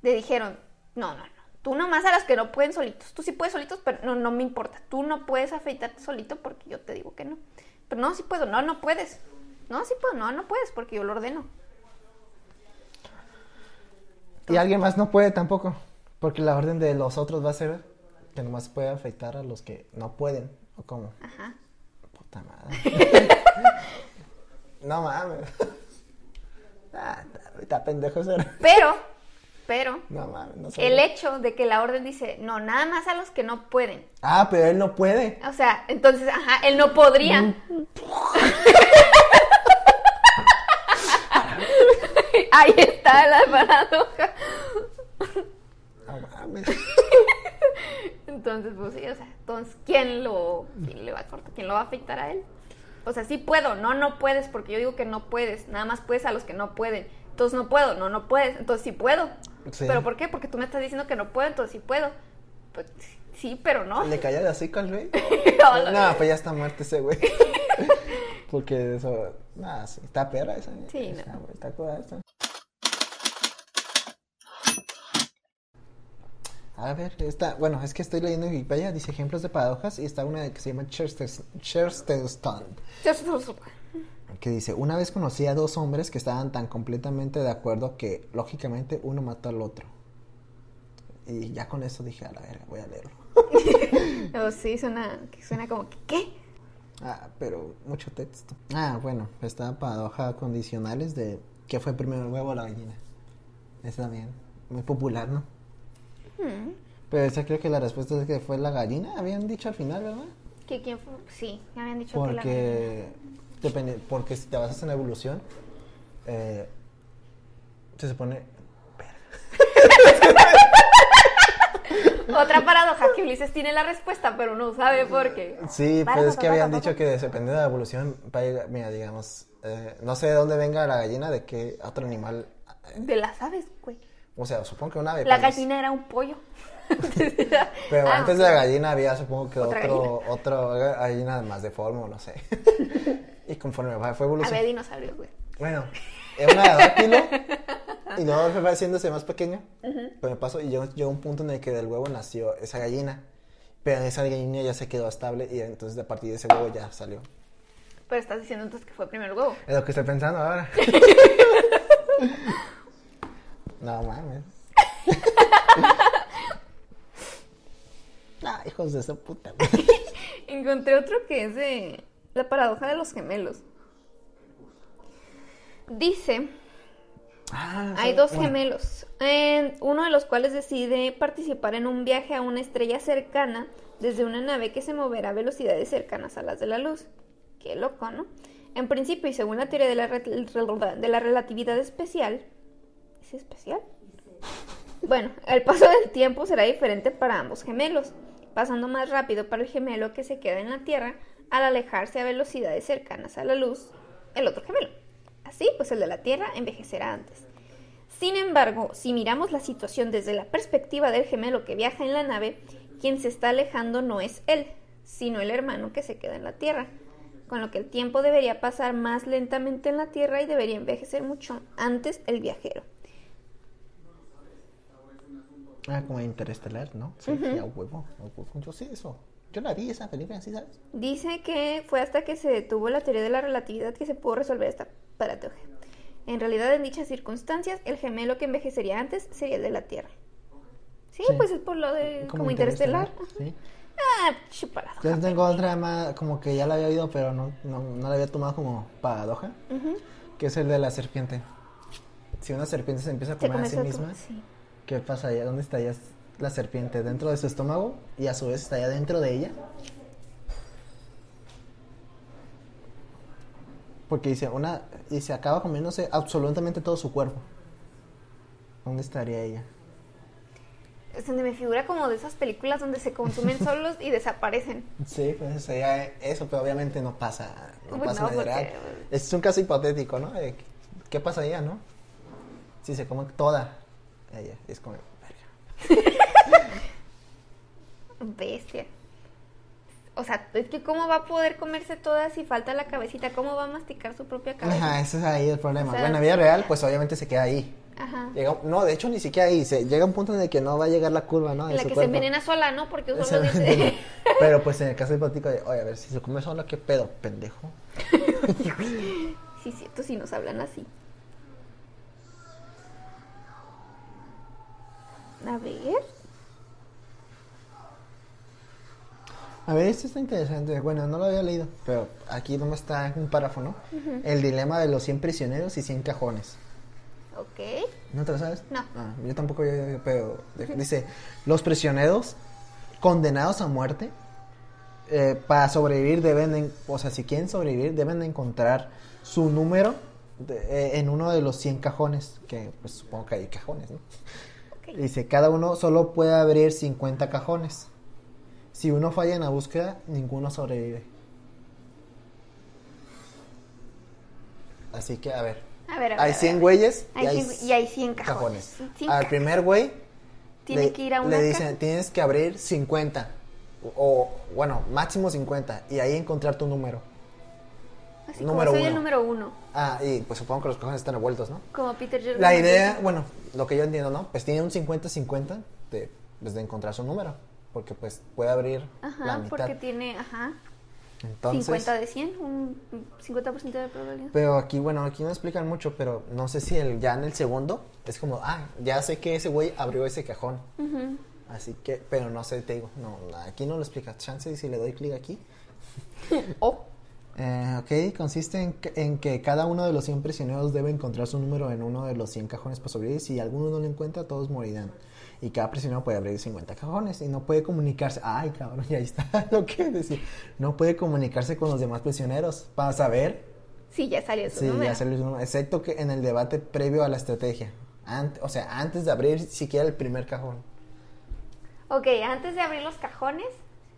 le dijeron, no, no, no, tú nomás a los que no pueden solitos, tú sí puedes solitos, pero no, no me importa, tú no puedes afeitarte solito porque yo te digo que no. Pero no, sí puedo, no, no puedes. No, sí puedo, no, no puedes porque yo lo ordeno. Y alguien más no puede tampoco. Porque la orden de los otros va a ser que nomás puede afeitar a los que no pueden. ¿O cómo? Ajá. Puta madre. no mames. Ah, está- pendejo ser. Pero, pero, No mames, no sé. el hecho de que la orden dice, no, nada más a los que no pueden. Ah, pero él no puede. O sea, entonces, ajá, él no podría. Mm. Ahí está la paradoja. No mames. Entonces, pues sí, o sea, entonces, ¿quién lo, quién le va a cortar? ¿Quién lo va a afeitar a él? O sea, sí puedo, no, no puedes, porque yo digo que no puedes, nada más puedes a los que no pueden. Entonces no puedo, no, no puedes, entonces sí puedo. Sí. ¿Pero por qué? Porque tú me estás diciendo que no puedo, entonces sí puedo. Pues, sí, pero no. ¿Le cayó de así al güey? No, pues ya está muerto ese güey. Porque eso. Nada, sí. Está perra esa. Sí, esa, no. güey, Está cura esa. A ver, está, bueno, es que estoy leyendo en Wikipedia, dice ejemplos de paradojas y está una que se llama Chesterton, que dice, una vez conocí a dos hombres que estaban tan completamente de acuerdo que lógicamente uno mató al otro. Y ya con eso dije, a la verga, voy a leerlo. Oh, sí, suena, suena como que, ¿qué? Ah, pero mucho texto. Ah, bueno, está paradoja condicionales de qué fue primero el huevo o la gallina. Esa también, muy popular, ¿no? Hmm, Pero esa creo que la respuesta es que fue la gallina, habían dicho al final, ¿verdad? ¿Que quién fue? Sí, habían dicho que la... Porque, depende, porque si te basas en la evolución, eh, se supone... Otra paradoja que Ulises tiene la respuesta, pero no sabe por qué. Sí, pues es que habían dicho que dependiendo de la evolución, mira, digamos, eh, no sé de dónde venga la gallina, de qué otro animal, De las aves, güey. O sea, supongo que un ave. La gallina era un pollo. Pero Ah, antes de la gallina había, supongo que Otra otro, otro gallina más deforme, no sé. y conforme fue Había evolucionando. dinosaurios, güey. Bueno, era una de dáctilo y luego fue haciéndose más pequeña. Pero me pasó y llegó, llegó un punto en el que del huevo nació esa gallina. Pero esa gallina ya se quedó estable y entonces a partir de ese huevo ya salió. Pero estás diciendo entonces que fue el huevo. Es lo que estoy pensando ahora. No mames. ah, hijos de esa puta. Encontré otro que es de la paradoja de los gemelos. Dice, Ah, hay sí, dos bueno. gemelos, uno de los cuales decide participar en un viaje a una estrella cercana desde una nave que se moverá a velocidades cercanas a las de la luz. Qué loco, ¿no? En principio, y según la teoría de la, re- de la relatividad especial, ¿es especial? Bueno, el paso del tiempo será diferente para ambos gemelos, pasando más rápido para el gemelo que se queda en la Tierra al alejarse a velocidades cercanas a la luz, el otro gemelo. Así, pues el de la Tierra envejecerá antes. Sin embargo, si miramos la situación desde la perspectiva del gemelo que viaja en la nave, quien se está alejando no es él, sino el hermano que se queda en la Tierra, con lo que el tiempo debería pasar más lentamente en la Tierra y debería envejecer mucho antes el viajero. Ah, como Interestelar, ¿no? Sí, sí, a huevo, a huevo. Yo sé eso. Yo la vi esa película, ¿sí sabes? Dice que fue hasta que se detuvo la teoría de la relatividad que se pudo resolver esta paradoja. En realidad, en dichas circunstancias, el gemelo que envejecería antes sería el de la Tierra. Sí, Sí. pues es por lo de como, interestelar. Sí. Ah, paradoja. Yo tengo otra más, como que ya la había oído, pero no, no, no la había tomado como paradoja, que es el de la serpiente. Si una serpiente se empieza a comer a sí misma, sí. ¿Qué pasa allá? ¿Dónde estaría la serpiente? ¿Dentro de su estómago? Y a su vez estaría dentro de ella. Porque dice, una, y se acaba comiéndose absolutamente todo su cuerpo. ¿Dónde estaría ella? Es donde me figura como de esas películas donde se consumen solos y desaparecen. Sí, pues sería eso, pero obviamente no pasa, no pasa no, porque- real. Es un caso hipotético, ¿no? ¿Qué pasaría, no? Si se come toda ella, es como, verga. Bestia. O sea, es que cómo va a poder comerse todas si falta la cabecita, cómo va a masticar su propia cabeza. Ajá, ese es ahí el problema. O sea, bueno, en la vida real, pues obviamente se queda ahí. Ajá. Llega- no, de hecho ni siquiera ahí, se, llega un punto en el que no va a llegar la curva, ¿no? En la que se cuerpo. envenena sola, ¿no? Porque Se solo dice... Pero pues en el caso hipotético de, oye, a ver, si se come sola, ¿qué pedo, pendejo? sí, cierto, si nos hablan así. A ver. A ver, esto está interesante. Bueno, no lo había leído, pero aquí nomás está un párrafo, ¿no? El dilema de los 100 prisioneros y 100 cajones. Ok. ¿No te lo sabes? No. Ah, yo tampoco, pero de- dice, los prisioneros condenados a muerte, eh, para sobrevivir deben, en- o sea, si quieren sobrevivir, deben de encontrar su número de- eh, en uno de los 100 cajones, que pues supongo que hay cajones, ¿no? Dice, cada uno solo puede abrir 50 cajones. Si uno falla en la búsqueda, ninguno sobrevive. Así que, a ver. A ver, a ver. Hay a 100 ver. güeyes y, hay 100 y hay 100 cajones. Al primer güey Tiene le, que ir a una le dicen, caja. tienes que abrir 50. O, o, bueno, máximo 50. Y ahí encontrar tu número. Así número como soy el uno. número uno. Ah, y pues supongo que los cajones están revueltos, ¿no? Como Peter Jordan. La idea, bueno, lo que yo entiendo, ¿no? Pues tiene un 50-50 de, pues, de encontrar su número. Porque pues puede abrir la Ajá, mitad. porque tiene, ajá, Entonces, 50 de 100, un 50% de probabilidad. Pero aquí, bueno, aquí no explican mucho, pero no sé si el, ya en el segundo es como, ah, ya sé que ese güey abrió ese cajón. Ujú. Así que, pero no sé, te digo, no, aquí no lo explica. Chance y si le doy clic aquí. Oh, Eh, ok, consiste en que, en que cada uno de los 100 prisioneros debe encontrar su número en uno de los 100 cajones para sobrevivir. Si alguno no lo encuentra, todos morirán. Y cada prisionero puede abrir 50 cajones y no puede comunicarse. Ay, cabrón, y ahí está lo que decir. No puede comunicarse con los demás prisioneros para saber sí, ya salió su Sí, número. ya salió su número. Excepto que en el debate previo a la estrategia. O sea, antes de abrir siquiera el primer cajón. Ok, antes de abrir los cajones,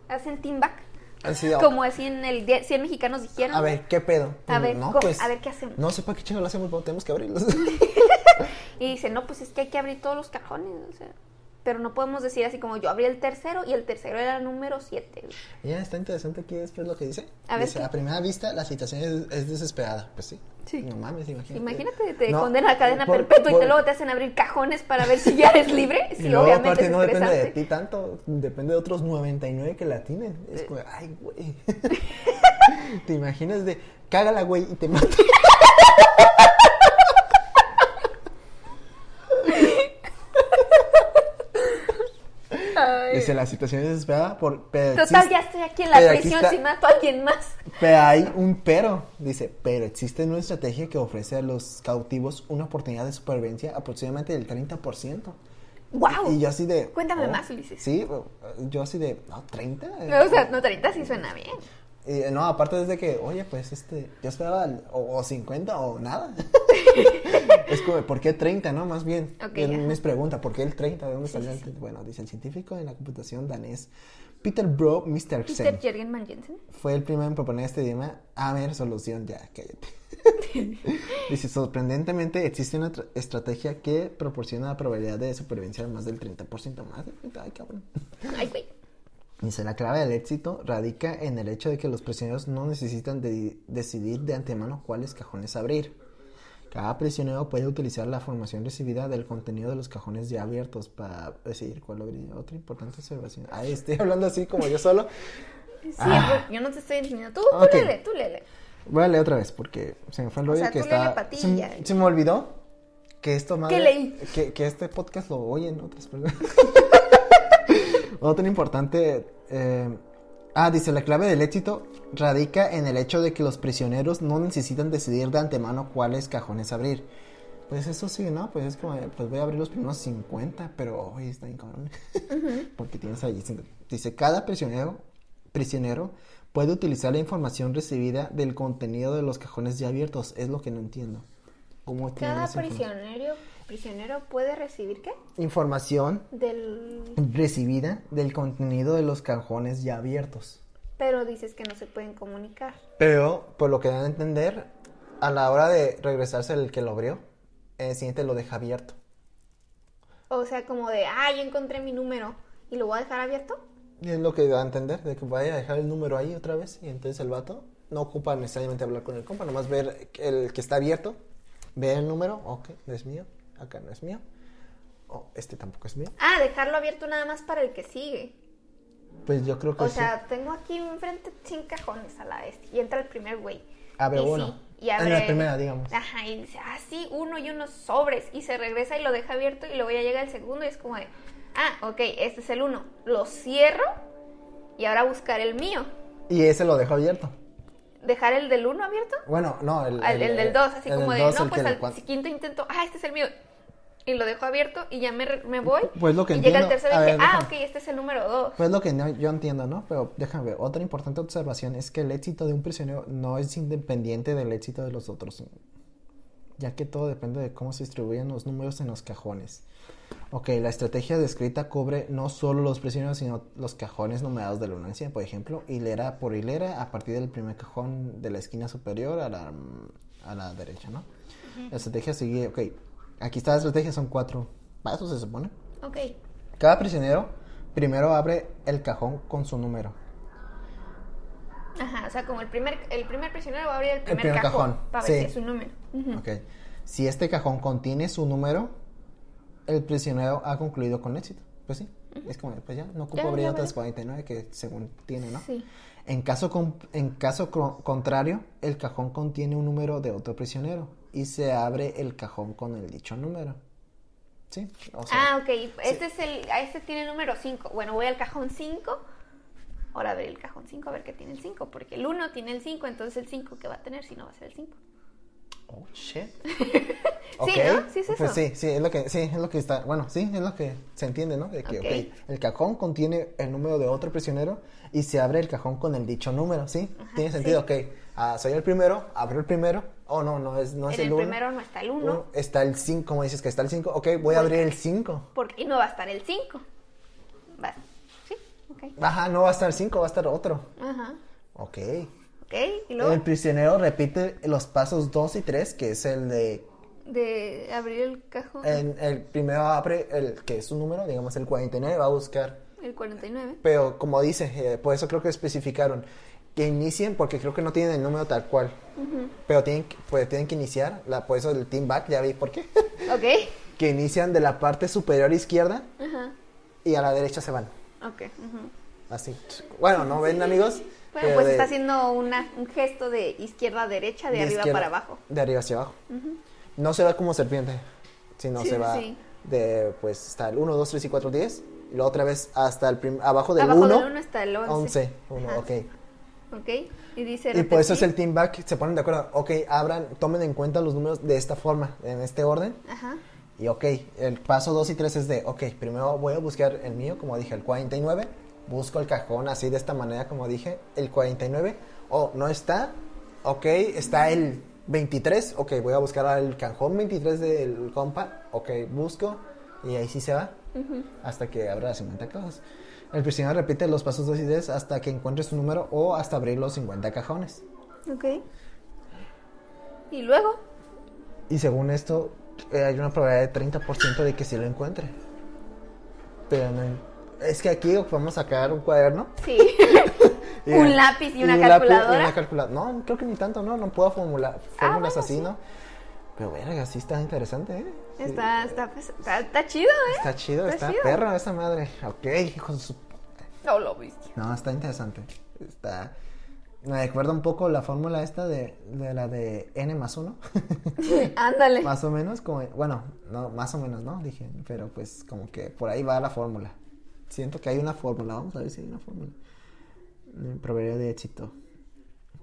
hacen team back. Así de, Como así en el día- 100 mexicanos dijeron. a ver, ¿qué pedo? A ver, no, pues, a ver qué hacemos. No sé para qué chingo lo hacemos, pero tenemos que abrirlos. Y dice, no, pues es que hay que abrir todos los cajones. O sea, pero no podemos decir así como yo abrí el tercero y el tercero era el número 7. ya, está interesante aquí después lo que dice. A ver dice, a primera vista la situación es, es desesperada. Pues sí. Sí. No mames, imagínate. Imagínate, te No, condenan a cadena por- perpetua y te luego te hacen abrir cajones para ver si ya eres libre. Sí, obviamente aparte es no depende de ti tanto, depende de otros 99 que la tienen. Es como, ay, güey. ¿Te imaginas de, cágala, güey, y te mata? Ay. Dice, la situación es desesperada por... Pero Total, existe- ya estoy aquí en la prisión si mato a alguien más. Pero hay un pero. Dice, pero existe una estrategia que ofrece a los cautivos una oportunidad de supervivencia aproximadamente del 30%. ¡Wow! Y yo así de... Cuéntame oh, más, Ulises. Sí, yo así de... No, 30. O sea, no, 30 sí suena bien. Y, no, aparte desde que, oye, pues este, yo esperaba o, o 50 o nada. es como, ¿por qué 30, no? Más bien. Ok, Y él me pregunta, ¿por qué el 30? ¿De dónde salió sí, el sí. 30? Bueno, dice el científico en la computación danés Peter Bro Mistersen Peter Jürgen Mann Jensen. fue el primero en proponer este dilema. A ver, solución, ya, cállate. Dice, sorprendentemente existe una tra- estrategia que proporciona la probabilidad de supervivencia de más del 30% más. del 30%. Ay, cabrón. Ay, güey. Dice, la clave del éxito radica en el hecho de que los prisioneros no necesitan de- decidir de antemano cuáles cajones abrir. Cada prisionero puede utilizar la información recibida del contenido de los cajones ya abiertos para decidir cuál abrir. Otra importante observación. Ay, estoy hablando así como yo solo. Sí, Ah. yo no te estoy enseñando. Tú, lele, tú lele. Voy a leer otra vez porque se me fue el O rollo sea, que tú está... se me olvidó que esto madre- leí? Que, que este podcast lo oyen otras personas. Otro importante... eh, ah, dice, la clave del éxito radica en el hecho de que los prisioneros no necesitan decidir de antemano cuáles cajones abrir. Pues eso sí, ¿no? Pues es como, pues voy a abrir los primeros 50, pero hoy está bien cabrón. Porque tienes ahí... Dice, cada prisionero, prisionero puede utilizar la información recibida del contenido de los cajones ya abiertos. Es lo que no entiendo. ¿Cómo Cada prisionero, prisionero puede recibir qué? Información Del... recibida del contenido de los cajones ya abiertos. Pero dices que no se pueden comunicar. Pero, por lo que dan a entender, a la hora de regresarse el que lo abrió, el siguiente lo deja abierto. O sea, como de, ah, yo encontré mi número y lo voy a dejar abierto. Y es lo que da a entender, de que vaya a dejar el número ahí otra vez. Y entonces el vato no ocupa necesariamente hablar con el compa, nomás ver el que está abierto, ve el número, ok, es mío, acá no es mío, oh, este tampoco es mío. Ah, dejarlo abierto nada más para el que sigue. Pues yo creo que O sí. sea, tengo aquí enfrente 100 cajones a la vez y entra el primer güey. Abre Y uno. sí, y En abre... la primera, digamos. Ajá, y dice, ah, sí, uno y unos sobres. Y se regresa y lo deja abierto y luego ya llega el segundo y es como de, ah, ok, este es el uno. Lo cierro y ahora buscar el mío. Y ese lo dejó abierto. ¿Dejar el del uno abierto? Bueno, no, el, Al- el, del dos, así el como de, dos, no, el pues al quinto intento, ah, este es el mío. Y lo dejo abierto y ya me, me voy. Pues lo que y llega el entiendo- tercero y dije, ver, ah, ok, este es el número dos. Pues lo que no- yo entiendo, ¿no? Pero déjame ver, otra importante observación es que el éxito de un prisionero no es independiente del éxito de los otros, ya que todo depende de cómo se distribuyen los números en los cajones. Ok, la estrategia descrita cubre no solo los prisioneros, sino los cajones numerados de la 1 al 100, por ejemplo, hilera por hilera, a partir del primer cajón de la esquina superior a la, a la derecha, ¿no? La estrategia sigue, ok, aquí está la estrategia, son cuatro pasos, se supone. Ok. Cada prisionero primero abre el cajón con su número. Ajá, o sea, como el primer, el primer prisionero va a abrir el primer, primer cajón, cajón, para ver sí. si es su número. Ujú. Ok. Si este cajón contiene su número, el prisionero ha concluido con éxito. Pues sí. Es como, pues ya, no ocupo abrir otras valió. 49 que según tiene, ¿no? Sí. En caso, en caso contrario, el cajón contiene un número de otro prisionero y se abre el cajón con el dicho número. ¿Sí? O sea, Ah, ok. Este es el, este tiene el número 5. Bueno, voy al cajón 5. Ahora a ver el cajón 5, a ver qué tiene el 5. Porque el 1 tiene el 5, entonces el 5 que va a tener si no va a ser el 5. Oh, shit. Sí, ¿no? Sí es Pues eso. sí, sí, es lo que, sí, es lo que está, bueno, sí, es lo que se entiende, ¿no? De que, Ok. ok, el cajón contiene el número de otro prisionero y se abre el cajón con el dicho número, ¿sí? Tiene sentido, ok, ah, soy el primero, abro el primero, oh, no, no es, no es en el el uno. primero no está el 1. Uno, está el 5, como dices que está el 5, ok, voy a abrir el 5. Porque, y no va a estar el 5. Va. Sí, ok. Ajá, no va a estar 5, va a estar otro. Ajá. Ok. Ok, y luego El prisionero repite los pasos 2 y 3, que es el de de abrir el cajón. En el primero abre el que es su número, digamos el 49, va a buscar. El 49. Pero como dice, eh, por eso creo que especificaron que inicien, porque creo que no tienen el número tal cual. Pero tienen, que- pues, tienen que iniciar, la, por eso el team back, ya vi por qué. Ok. que inician de la parte superior izquierda Ajá. y a la derecha se van. Ok. ujú. Así. Bueno, ¿no ven, amigos? Bueno, Pero pues de- está haciendo una, un gesto de izquierda a derecha, de, arriba izquierda- para abajo. De arriba hacia abajo. No se va como serpiente, sino Sí, se va sí. de, pues, está el 1, 2, 3 y 4, 10. Y luego otra vez hasta el abajo del Abajo 1. del 1 está el 11. 11. Uno, Ajá. ok. Ok. Y dice. Y por eso es el team back, se ponen de acuerdo. Ok, abran, tomen en cuenta los números de esta forma, en este orden. Ajá. Y ok, el paso 2 y 3 es de, ok, primero voy a buscar el mío, como dije, el 49. Busco el cajón así de esta manera, como dije, el 49. Oh, no está. Ok, está el 23. Ok, voy a buscar el cajón 23 del compa. Ok, busco. Y ahí sí se va. Hasta que abra las 50 cajas. El prisionero repite los pasos 2 y 3 hasta que encuentre su número o hasta abrir los 50 cajones. Ok. Y luego, Y según esto, eh, hay una probabilidad de 30% de que sí lo encuentre. Pero no. Es que aquí vamos a sacar un cuaderno. sí. y- Un lápiz y una un lápiz calculadora. y una No, creo que ni tanto, no. No puedo formular Ah, fórmulas bueno, así, sí. ¿no? Pero verga, sí está interesante, ¿eh? Sí. está, está, pues, está, está chido, ¿eh? Está chido, está, chido. perra esa madre. Ok, hijo de su No lo viste. No, está interesante. Está. Me recuerda un poco la fórmula esta de, de la de n más 1. Ándale. más o menos, como. Bueno, no, más o menos, ¿no? Dije, pero pues como que por ahí va la fórmula. Siento que hay una fórmula. Vamos a ver si hay una fórmula. Eh, Probabilidad de éxito.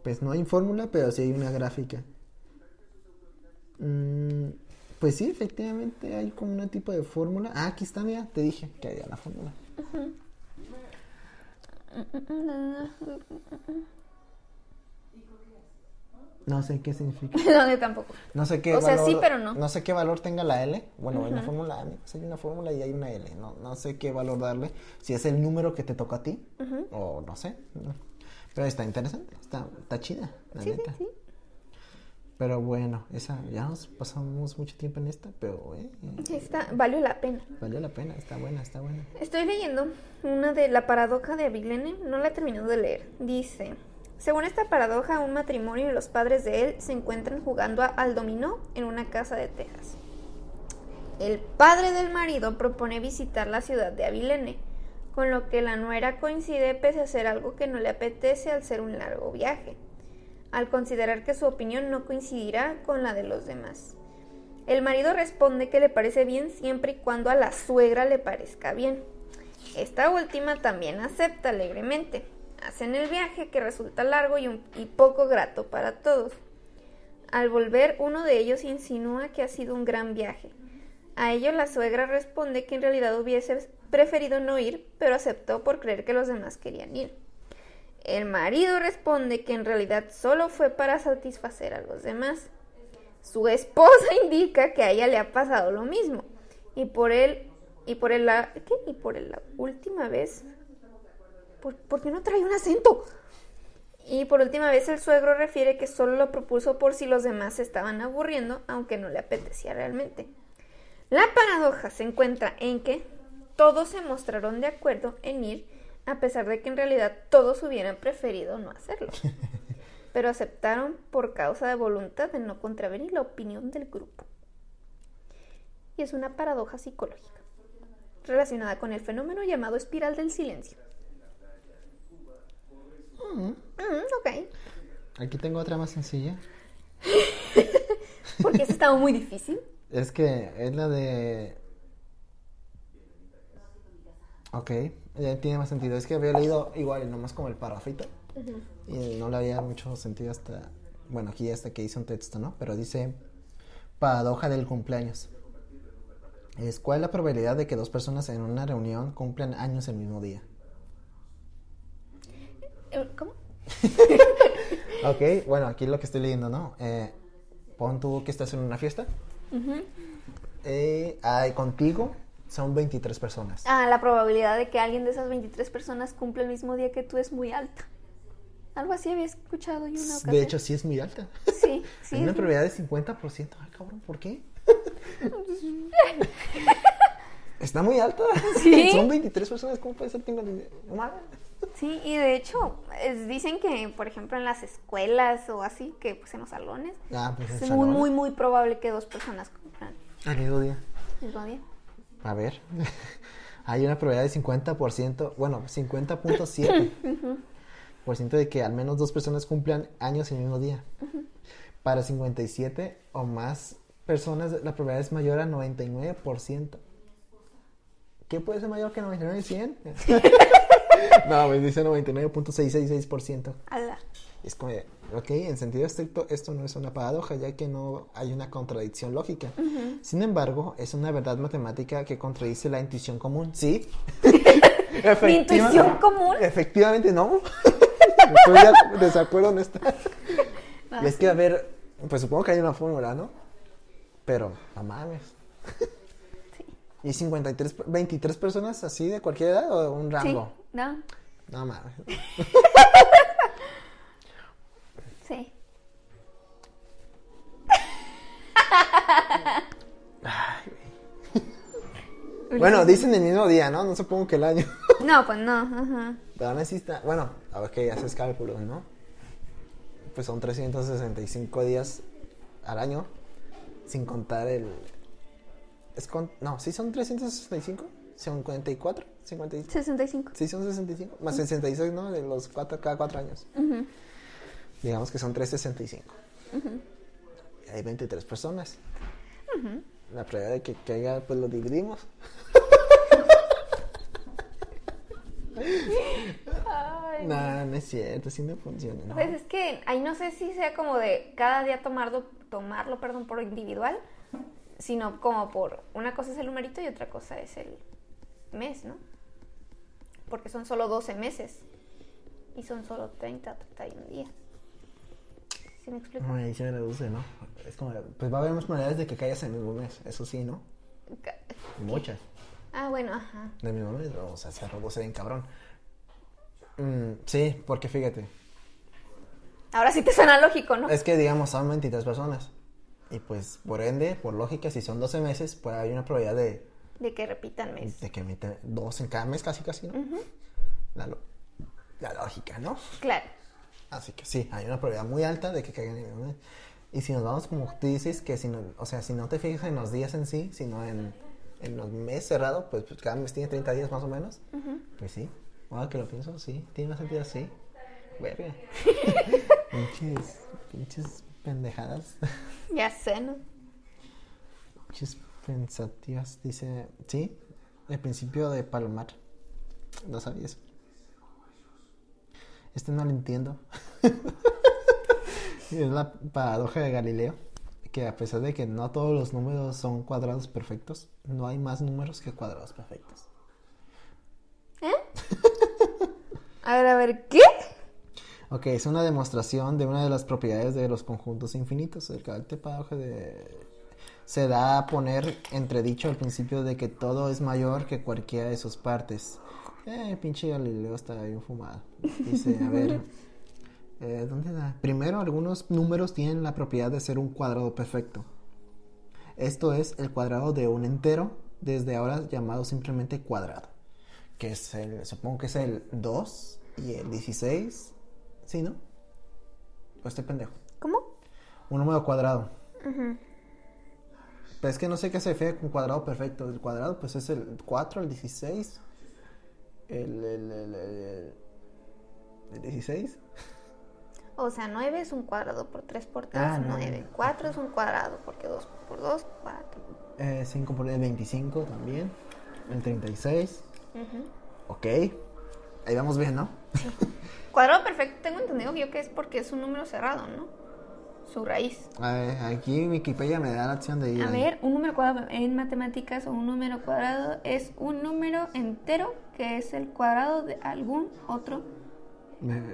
Pues no hay fórmula, pero sí hay una gráfica. Mm, pues sí, efectivamente hay como un tipo de fórmula. Ah, aquí está, mira, te dije que había la fórmula. No sé qué significa. No, yo tampoco. No sé qué O sea, sí, pero no. No sé qué valor tenga la L. Bueno, en la fórmula, amigos, hay una fórmula y hay una L. No, no sé qué valor darle. Si es el número que te toca a ti. O no sé. Pero está interesante. Está, está chida, la Sí, sí, neta. sí. Pero bueno, esa, ya nos pasamos mucho tiempo en esta, pero eh, Está, valió la pena. valió la pena, está buena, está buena. Estoy leyendo una de la paradoja de Abilene, no la he terminado de leer. Dice, según esta paradoja, un matrimonio y los padres de él se encuentran jugando a- al dominó en una casa de Texas. El padre del marido propone visitar la ciudad de Abilene, con lo que la nuera coincide pese a ser algo que no le apetece al ser un largo viaje, al considerar que su opinión no coincidirá con la de los demás. El marido responde que le parece bien siempre y cuando a la suegra le parezca bien. Esta última también acepta alegremente. Hacen el viaje que resulta largo y, y poco grato para todos. Al volver, uno de ellos insinúa que ha sido un gran viaje. A ello la suegra responde que en realidad hubiese preferido no ir, pero aceptó por creer que los demás querían ir. El marido responde que en realidad solo fue para satisfacer a los demás. Su esposa indica que a ella le ha pasado lo mismo. Y por él, y por el, la, ¿qué? Y por el- la última vez, ¿por, por qué no trae un acento? Y por última vez el suegro refiere que solo lo propuso por si los demás se estaban aburriendo, aunque no le apetecía realmente. La paradoja se encuentra en que todos se mostraron de acuerdo en ir, a pesar de que en realidad todos hubieran preferido no hacerlo. Pero aceptaron por causa de voluntad de no contravenir la opinión del grupo. Y es una paradoja psicológica, relacionada con el fenómeno llamado espiral del silencio. Mm, ok, Aquí tengo otra más sencilla. porque eso estaba muy difícil. Es que es la de. Ok, ya tiene más sentido. Es que había leído igual, nomás como el parrafito. Y no le había mucho sentido hasta. Bueno, aquí hasta que hice un texto, ¿no? Pero dice: Paradoja del cumpleaños. Es, ¿Cuál es la probabilidad de que dos personas en una reunión cumplan años el mismo día? Eh, ¿Cómo? Ok, bueno, aquí lo que estoy leyendo, ¿no? Eh, pon tú que estás en una fiesta. Eh, ay, contigo son 23 personas. Ah, la probabilidad de que alguien de esas 23 personas cumpla el mismo día que tú es muy alta. Algo así había escuchado yo una ocasión. De hecho, sí es muy alta. sí, sí. Hay una probabilidad de 50%. Ay, cabrón, ¿por qué? Está muy alta. Sí. Son 23 personas. ¿Cómo puede ser? Sí, y de hecho, es- dicen que, por ejemplo, en las escuelas o así, que pues en los salones, Ah, pues es muy, muy, muy probable que dos personas cumplan Al mismo día. el mismo día. A ver. Hay una probabilidad de 50%. Bueno, 50.7%. por ciento de que al menos dos personas cumplan años el mismo día. Para 57 o más personas, la probabilidad es mayor a 99%. ¿Qué puede ser mayor que 99 y 100? no, me dice 99.666%. Ala. Es como, de, ok, en sentido estricto, esto no es una paradoja, ya que no hay una contradicción lógica. Sin embargo, es una verdad matemática que contradice la intuición común. ¿Sí? ¿Mi intuición común? Efectivamente, no. Estoy de desacuerdo en esta. Ah, Y es que, a ver, pues supongo que hay una fórmula, ¿no? Pero, no mames. Sí. ¿Y 53, 23 personas así de cualquier edad o un Sí, rango? no, No mames. Bueno, dicen el mismo día, ¿no? No supongo que el año. no, pues no, ajá. Pero no está... Bueno, a ver que haces cálculos, ¿no? Pues son 365 días al año, sin contar el... Es con... No, ¿sí son 365? ¿Son 44? 55. 65. Sí, son 65. Más 66, ¿no? De los cuatro, cada cuatro años. Uh -huh. Digamos que son 365. Uh -huh. Y hay 23 personas. La probabilidad de que caiga, pues lo dividimos. Ay, No, no es cierto, así no funciona. ¿no? Pues es que ahí no sé si sea como de cada día tomarlo, tomarlo perdón, por individual, sino como por una cosa es el numerito y otra cosa es el mes, ¿no? Porque son solo 12 meses y son solo 30, 31 días. ¿Sí me explico? Ahí se reduce, ¿no? Es como, pues va a haber más probabilidades de que caigas en el mismo mes, eso sí, ¿no? Muchas. Ah, bueno, ajá. Del mismo mes, o sea, se reduce bien cabrón. Mm, sí, porque fíjate, Ahora sí te suena lógico, ¿no? es que digamos son 23 personas. Y pues, por ende, por lógica, si son 12 meses, pues hay una probabilidad de, De que repitan mes. de que mete dos en cada mes, casi, casi, ¿no? la, la lógica, ¿no? Claro. Así que sí, hay una probabilidad muy alta de que caigan en. Y si nos vamos, como tú dices, que si no, o sea, si no te fijas en los días en sí, sino en, en los meses cerrados, pues, pues cada mes tiene 30 días más o menos. Pues sí, ahora que lo pienso, sí, tiene más sentido así. Verga. pinches, pinches pendejadas. Ya sé, ¿no? Pinches pensativas, dice, sí, el principio de Palomar. No sabías. Este no lo entiendo. es la paradoja de Galileo, que a pesar de que no todos los números son cuadrados perfectos, no hay más números que cuadrados perfectos. A ver, a ver, ¿qué? Ok, es una demostración de una de las propiedades de los conjuntos infinitos. El carácter paradoja de... se da a poner entredicho el principio de que todo es mayor que cualquiera de sus partes. Eh, pinche Galileo está bien fumado. Dice, a ver, eh, ¿dónde da? Primero, algunos números tienen la propiedad de ser un cuadrado perfecto. Esto es el cuadrado de un entero, desde ahora llamado simplemente cuadrado. Que es el, supongo que es el 2 y el 16. ¿Sí, no? O estoy pendejo. ¿Cómo? Un número cuadrado. Pero es que no sé qué se refiere con cuadrado perfecto. El cuadrado, pues es el 4, el 16. El, el, el, el- el 16. O sea, 9 es un cuadrado por 3 por 3, Ah, no. 9. 4 es un cuadrado porque 2 por 2, 4. Eh, 5 por el 25 también. El 36. Ok. Ahí vamos bien, ¿no? Cuadrado perfecto, tengo entendido yo que es porque es un número cerrado, ¿no? Su raíz. A ver, aquí Wikipedia me da la opción de ir. A ahí. ver, un número cuadrado en matemáticas o un número cuadrado es un número entero que es el cuadrado de algún otro.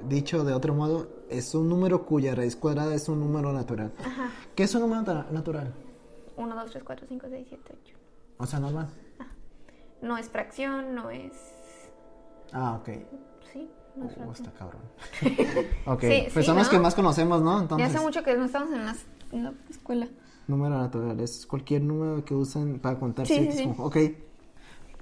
Dicho de otro modo, es un número cuya raíz cuadrada es un número natural. Ajá. ¿Qué es un número natural? 1, 2, 3, 4, 5, 6, 7, 8. O sea, normal. No es fracción, no es. Ah, ok. Sí, no es Oh, está cabrón. ok, Sí, pues sí, son los ¿no? que más conocemos, ¿no? Ya Entonces, hace mucho que no estamos en, en la escuela. número natural es cualquier número que usen para contar Sí, sí, conjuntos. Ok,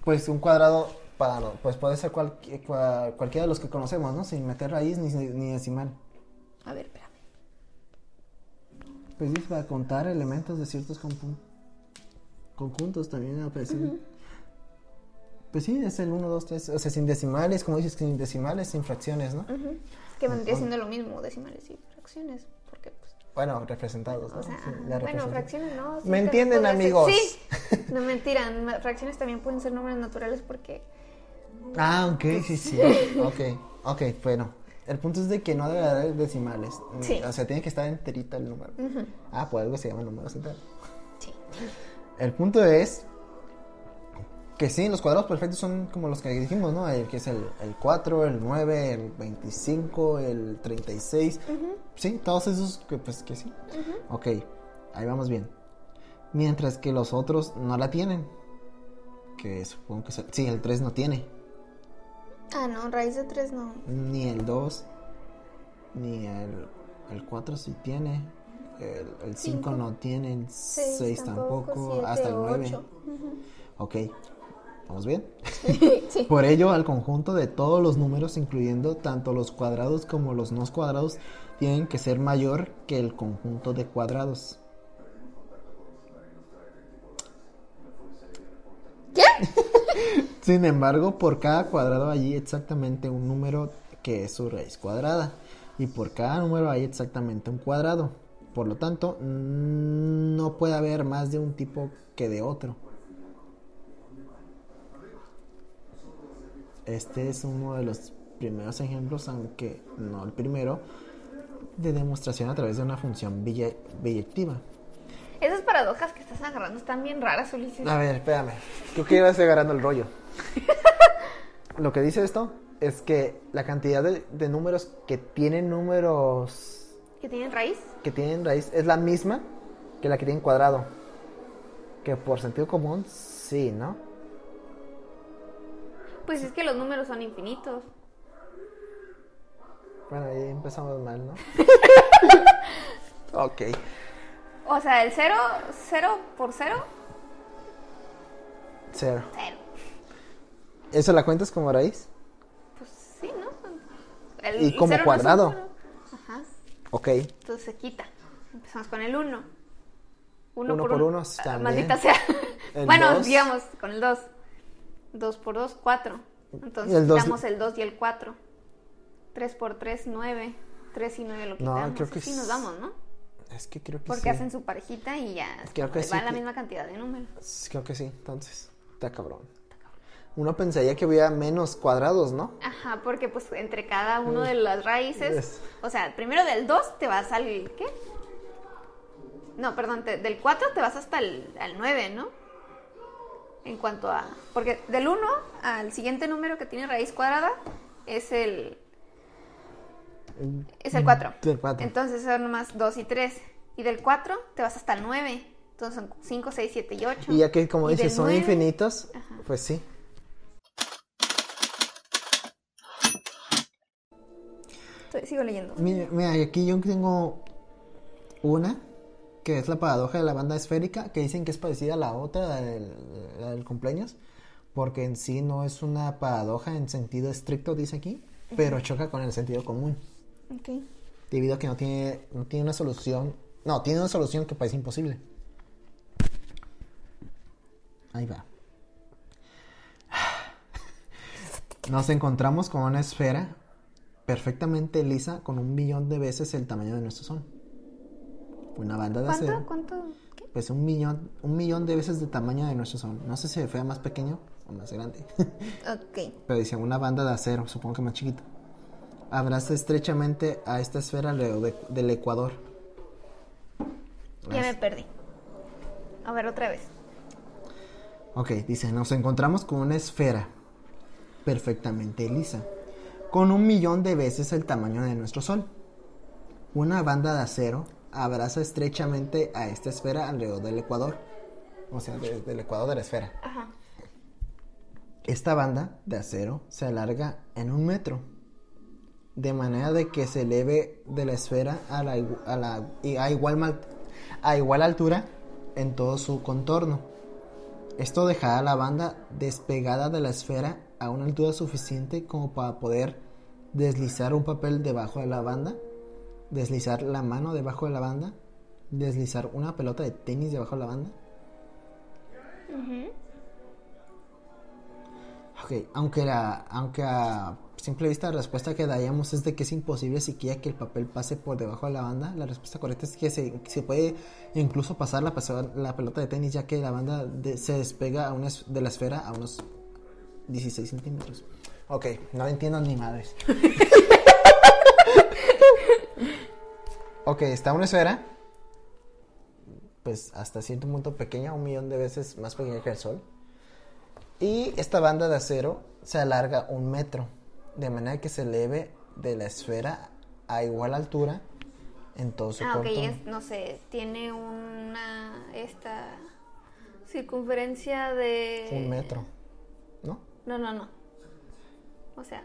pues un cuadrado para no- pues puede ser cualqui- cua- cualquiera de los que conocemos, ¿no? Sin meter raíz ni, ni decimal. A ver, espérame. Pues sí, para contar elementos de ciertos compu- conjuntos también me parece. Pues sí, es el 1, 2, 3, o sea, sin decimales, como dices, sin decimales, sin fracciones, ¿no? Ujú. Que vendría siendo lo mismo, decimales y fracciones. Porque, pues, Bueno, representados, ¿no? o sea, Sí, la bueno, fracciones no. ¿Me entienden, ser- amigos? Sí. No mentira, ma- fracciones también pueden ser números naturales porque. Ah, ok, sí, sí. ok, ok, bueno. El punto es de que no debe haber decimales. Sí. O sea, tiene que estar enterita el número. Ah, por algo se llama número central. Sí. El punto es que sí, los cuadrados perfectos son como los que dijimos, ¿no? El que es el, el 4, el 9, el 25, el 36. Sí, todos esos que pues que sí. Ok, ahí vamos bien. Mientras que los otros no la tienen. Que supongo que es el- sí, el 3 no tiene. Ah, no, raíz de 3 no. Ni el 2, ni el, el 4 sí tiene. El, el 5 Cinco. no tiene, el 6 Seis tampoco, tampoco, siete, hasta el 9. ocho. Ok. ¿Vamos bien? sí. Por ello, al conjunto de todos los números, incluyendo tanto los cuadrados como los no cuadrados, tienen que ser mayor que el conjunto de cuadrados. ¿Qué? Sin embargo, por cada cuadrado hay exactamente un número que es su raíz cuadrada. Y por cada número hay exactamente un cuadrado. Por lo tanto, no puede haber más de un tipo que de otro. Este es uno de los primeros ejemplos, aunque no el primero, de demostración a través de una función biyectiva. Esas paradojas que estás agarrando están bien raras, Ulises. A ver, espérame. Creo que ibas agarrando el rollo. Lo que dice esto es que la cantidad de, de números que tienen números ¿Que tienen raíz? que tienen raíz es la misma que la que tienen cuadrado. Que por sentido común, sí, ¿no? Pues es que los números son infinitos. Bueno, ahí empezamos mal, ¿no? ok. O sea, el cero, cero por cero, Cero. cero. ¿Eso la cuentas como raíz? Pues sí, ¿no? El- Y como no cuadrado. número. Ajá. Ok. Entonces se quita. Empezamos con el 1. Uno por uno, también. Maldita sea. El bueno, dos. digamos, con el 2. 2 por 2, 4. Entonces el dos- quitamos el 2 y el 4. 3 por 3, 9. 3 y 9 lo No, quitamos. creo que Así es- nos damos, ¿no? Es que creo que Porque sí. hacen su parejita y ya Creo que va sí la que- misma cantidad de números. Sí, Creo que sí, entonces. Está cabrón. Uno pensaría que hubiera menos cuadrados, ¿no? Ajá, porque pues entre cada uno de las raíces, Es- o sea, primero del 2 te vas al ¿qué? No, perdón, te- del 4 te vas hasta el al 9, ¿no? En cuanto a porque del 1 al siguiente número que tiene raíz cuadrada es el es el 4. Del cuatro. Entonces son nomás 2 y 3 y del 4 te vas hasta el 9. Entonces son 5, 6, 7 y 8. Y ya que, como Y dices, son nueve- infinitos, Ajá. pues sí. Estoy- Sigo leyendo. Mira, mira, aquí yo tengo una, que es la paradoja de la banda esférica, que dicen que es parecida a la otra, la del, la del cumpleaños, porque en sí no es una paradoja en sentido estricto, dice aquí, pero choca con el sentido común, Ok. debido a que no tiene, no tiene una solución, no, tiene una solución que parece imposible. Ahí va. Nos encontramos con una esfera perfectamente lisa con un millón de veces el tamaño de nuestro sol. Una banda de ¿Cuánto? acero. ¿Cuánto? ¿Qué? Pues un millón, un millón de veces el tamaño de nuestro sol. No sé si fue más pequeño o más grande. Ok. Pero decía una banda de acero, supongo que más chiquita. Abraza estrechamente a esta esfera de- del ecuador. Ya me perdí. A ver, otra vez. Ok, dice, nos encontramos con una esfera perfectamente lisa, con un millón de veces el tamaño de nuestro Sol. Una banda de acero abraza estrechamente a esta esfera alrededor del ecuador, o sea, de- del ecuador de la esfera. Ajá. Esta banda de acero se alarga en un metro, de manera de que se eleve de la esfera a, la, a, la- y a igual, a igual altura en todo su contorno. Esto dejará a la banda despegada de la esfera a una altura suficiente como para poder deslizar un papel debajo de la banda, deslizar la mano debajo de la banda, deslizar una pelota de tenis debajo de la banda. Ok, aunque, la, aunque a simple vista la respuesta que daríamos es de que es imposible siquiera que el papel pase por debajo de la banda, la respuesta correcta es que se, se puede incluso pasar la, la pelota de tenis ya que la banda de- se despega a una de la esfera a unos 16 centímetros. Ok, no entiendo ni madres. ok, está una esfera, pues hasta cierto punto pequeña, un millón de veces más pequeña que el Sol. Y esta banda de acero se alarga un metro, de manera que se eleve de la esfera a igual altura en todo su Ah, ok, contorno. es, no sé, tiene una, esta circunferencia de... Un metro, ¿no? No, no, no. O sea,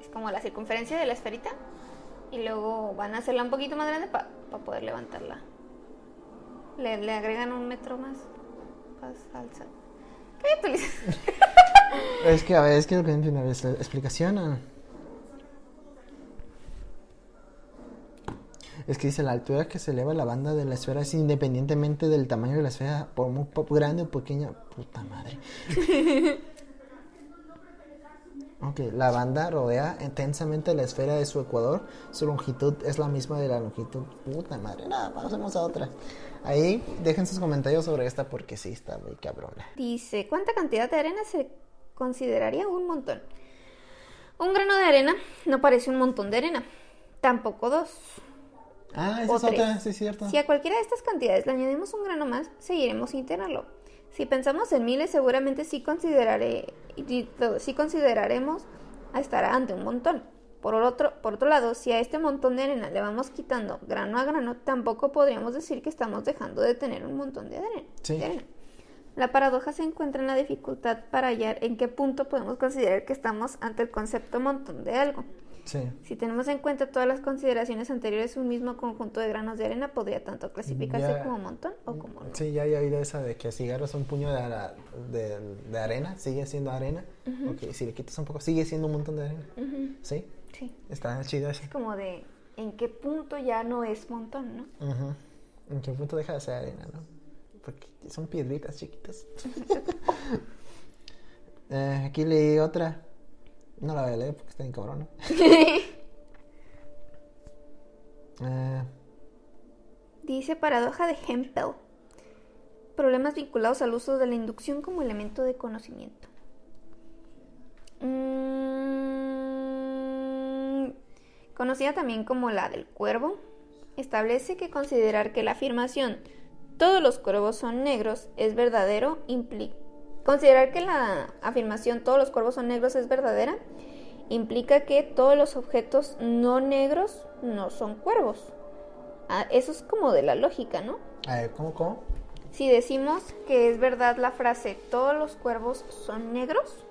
es como la circunferencia de la esferita y luego van a hacerla un poquito más grande para poder levantarla. Le, le agregan un metro más para alzar. ¿Qué? Es que, a ver, es que lo que es la explicación. ah. Es que dice, la altura que se eleva la banda de la esfera es independientemente del tamaño de la esfera, por muy grande o pequeña. Puta madre. ok, la banda rodea intensamente la esfera de su ecuador. Su longitud es la misma de la longitud. Puta madre. Nada, pasemos a otra. Ahí dejen sus comentarios sobre esta porque sí está muy cabrona. Dice, ¿cuánta cantidad de arena se consideraría un montón? Un grano de arena no parece un montón de arena. Tampoco dos. Ah, esa es otra, sí es cierto. Si a cualquiera de estas cantidades le añadimos un grano más, seguiremos sin tenerlo. Si pensamos en miles, seguramente sí, consideraré, sí consideraremos a estar ante un montón. Por otro, por otro lado, si a este montón de arena le vamos quitando grano a grano, tampoco podríamos decir que estamos dejando de tener un montón de arena. Sí. de arena. La paradoja se encuentra en la dificultad para hallar en qué punto podemos considerar que estamos ante el concepto montón de algo. Sí. Si tenemos en cuenta todas las consideraciones anteriores, un mismo conjunto de granos de arena podría tanto clasificarse Ya. como montón o como no. Sí, ya había oído esa de que si agarras un puño de, ara- de, de arena, sigue siendo arena. Ok, si le quitas un poco, sigue siendo un montón de arena. ¿Sí? Sí. Está chido eso. Es como de en qué punto ya no es montón, ¿no? ¿En qué punto deja de ser arena, no? Porque son piedritas chiquitas. Eh, aquí leí otra. No la voy a leer porque está bien cabrona. Eh, Dice paradoja de Hempel. Problemas vinculados al uso de la inducción como elemento de conocimiento. Mm, conocida también como la del cuervo, establece que considerar que la afirmación todos los cuervos son negros es verdadero implica considerar que la afirmación todos los cuervos son negros es verdadera implica que todos los objetos no negros no son cuervos. Ah, eso es como de la lógica, ¿no? a ver, ¿cómo, cómo? Si decimos que es verdad la frase todos los cuervos son negros,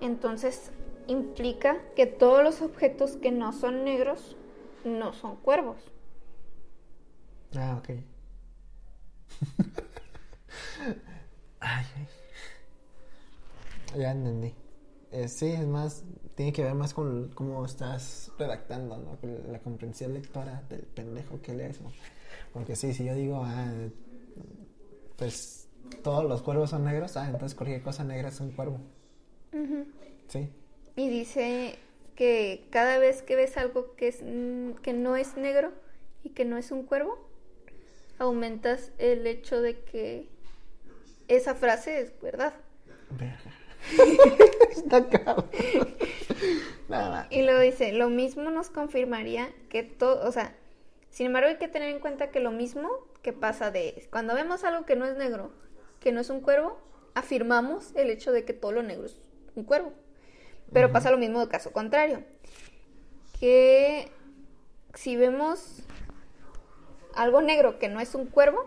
entonces implica que todos los objetos que no son negros no son cuervos. Ah, ok. Ay, ay. Ya entendí. Eh, sí, es más, tiene que ver más con cómo estás redactando, ¿no? Con la comprensión lectora del pendejo que lees, ¿no? Porque sí, si yo digo, ah, pues todos los cuervos son negros, ah, entonces cualquier cosa negra es un cuervo. Sí. Y dice que cada vez que ves algo que, es, que no es negro y que no es un cuervo, aumentas el hecho de que esa frase es verdad. Verga. Está cabrón. Nada. Y luego dice, lo mismo nos confirmaría que todo, o sea, sin embargo hay que tener en cuenta que lo mismo que pasa de cuando vemos algo que no es negro, que no es un cuervo, afirmamos el hecho de que todo lo negro es un cuervo. Pero pasa lo mismo de caso contrario, que si vemos algo negro que no es un cuervo,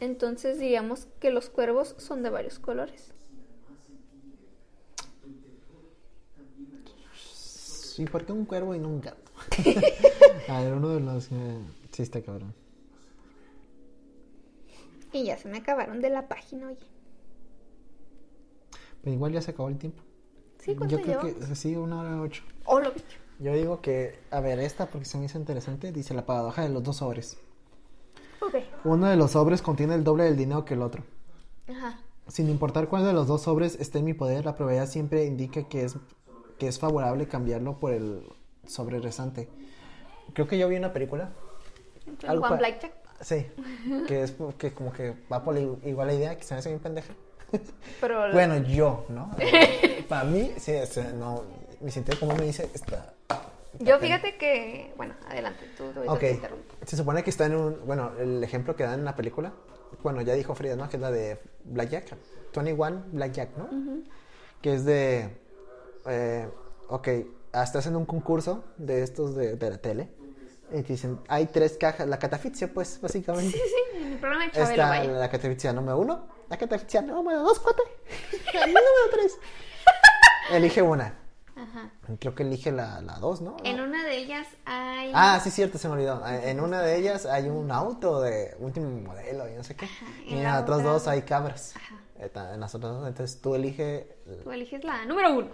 entonces diríamos que los cuervos son de varios colores. Sí, ¿por qué un cuervo y no un gato? A ver, uno de los... eh, sí, está cabrón. Y ya se me acabaron de la página, oye. Pero igual ya se acabó el tiempo. Sí, ¿cuánto Yo creo llevamos? que sí, una hora ocho. Oh, lo bicho. Yo digo que, a ver, esta porque se me hizo interesante, dice la paradoja de los dos sobres. Ok. Uno de los sobres contiene el doble del dinero que el otro. Ajá. Sin importar cuál de los dos sobres esté en mi poder, la probabilidad siempre indica que es, que es favorable cambiarlo por el sobre restante. Creo que yo vi una película. Algo Juan pa- Blackjack. Sí, que es que como que va por igual la idea, que se me hace bien pendeja. Pero Bueno, yo, ¿no? Para mí, sí, es, eh, no, mi sentido como me dice, está... yo fíjate que. Bueno, adelante, tú ahorita Ok, te interrumpo. se supone que está en un, bueno, el ejemplo que dan en la película, bueno, ya dijo Frida, ¿no? Que es la de Blackjack, 21 Blackjack, ¿no? Que es de, eh, ok, estás en un concurso de estos de, de la tele, y te dicen, hay tres cajas, la catafixia, pues, básicamente. Sí, sí, el programa de Chabelo, Está vaya. la catafixia número uno, la catafixia número dos, cuate, el número tres. Elige una. Ajá. Creo que elige la, la 2, ¿no? En una de ellas hay... Ah, sí, cierto, se me olvidó. En una de ellas hay un auto de último modelo y no sé qué. y y en la las otras otra- dos hay cabras. Ajá. En las otras dos, entonces tú eliges. Tú eliges la número uno.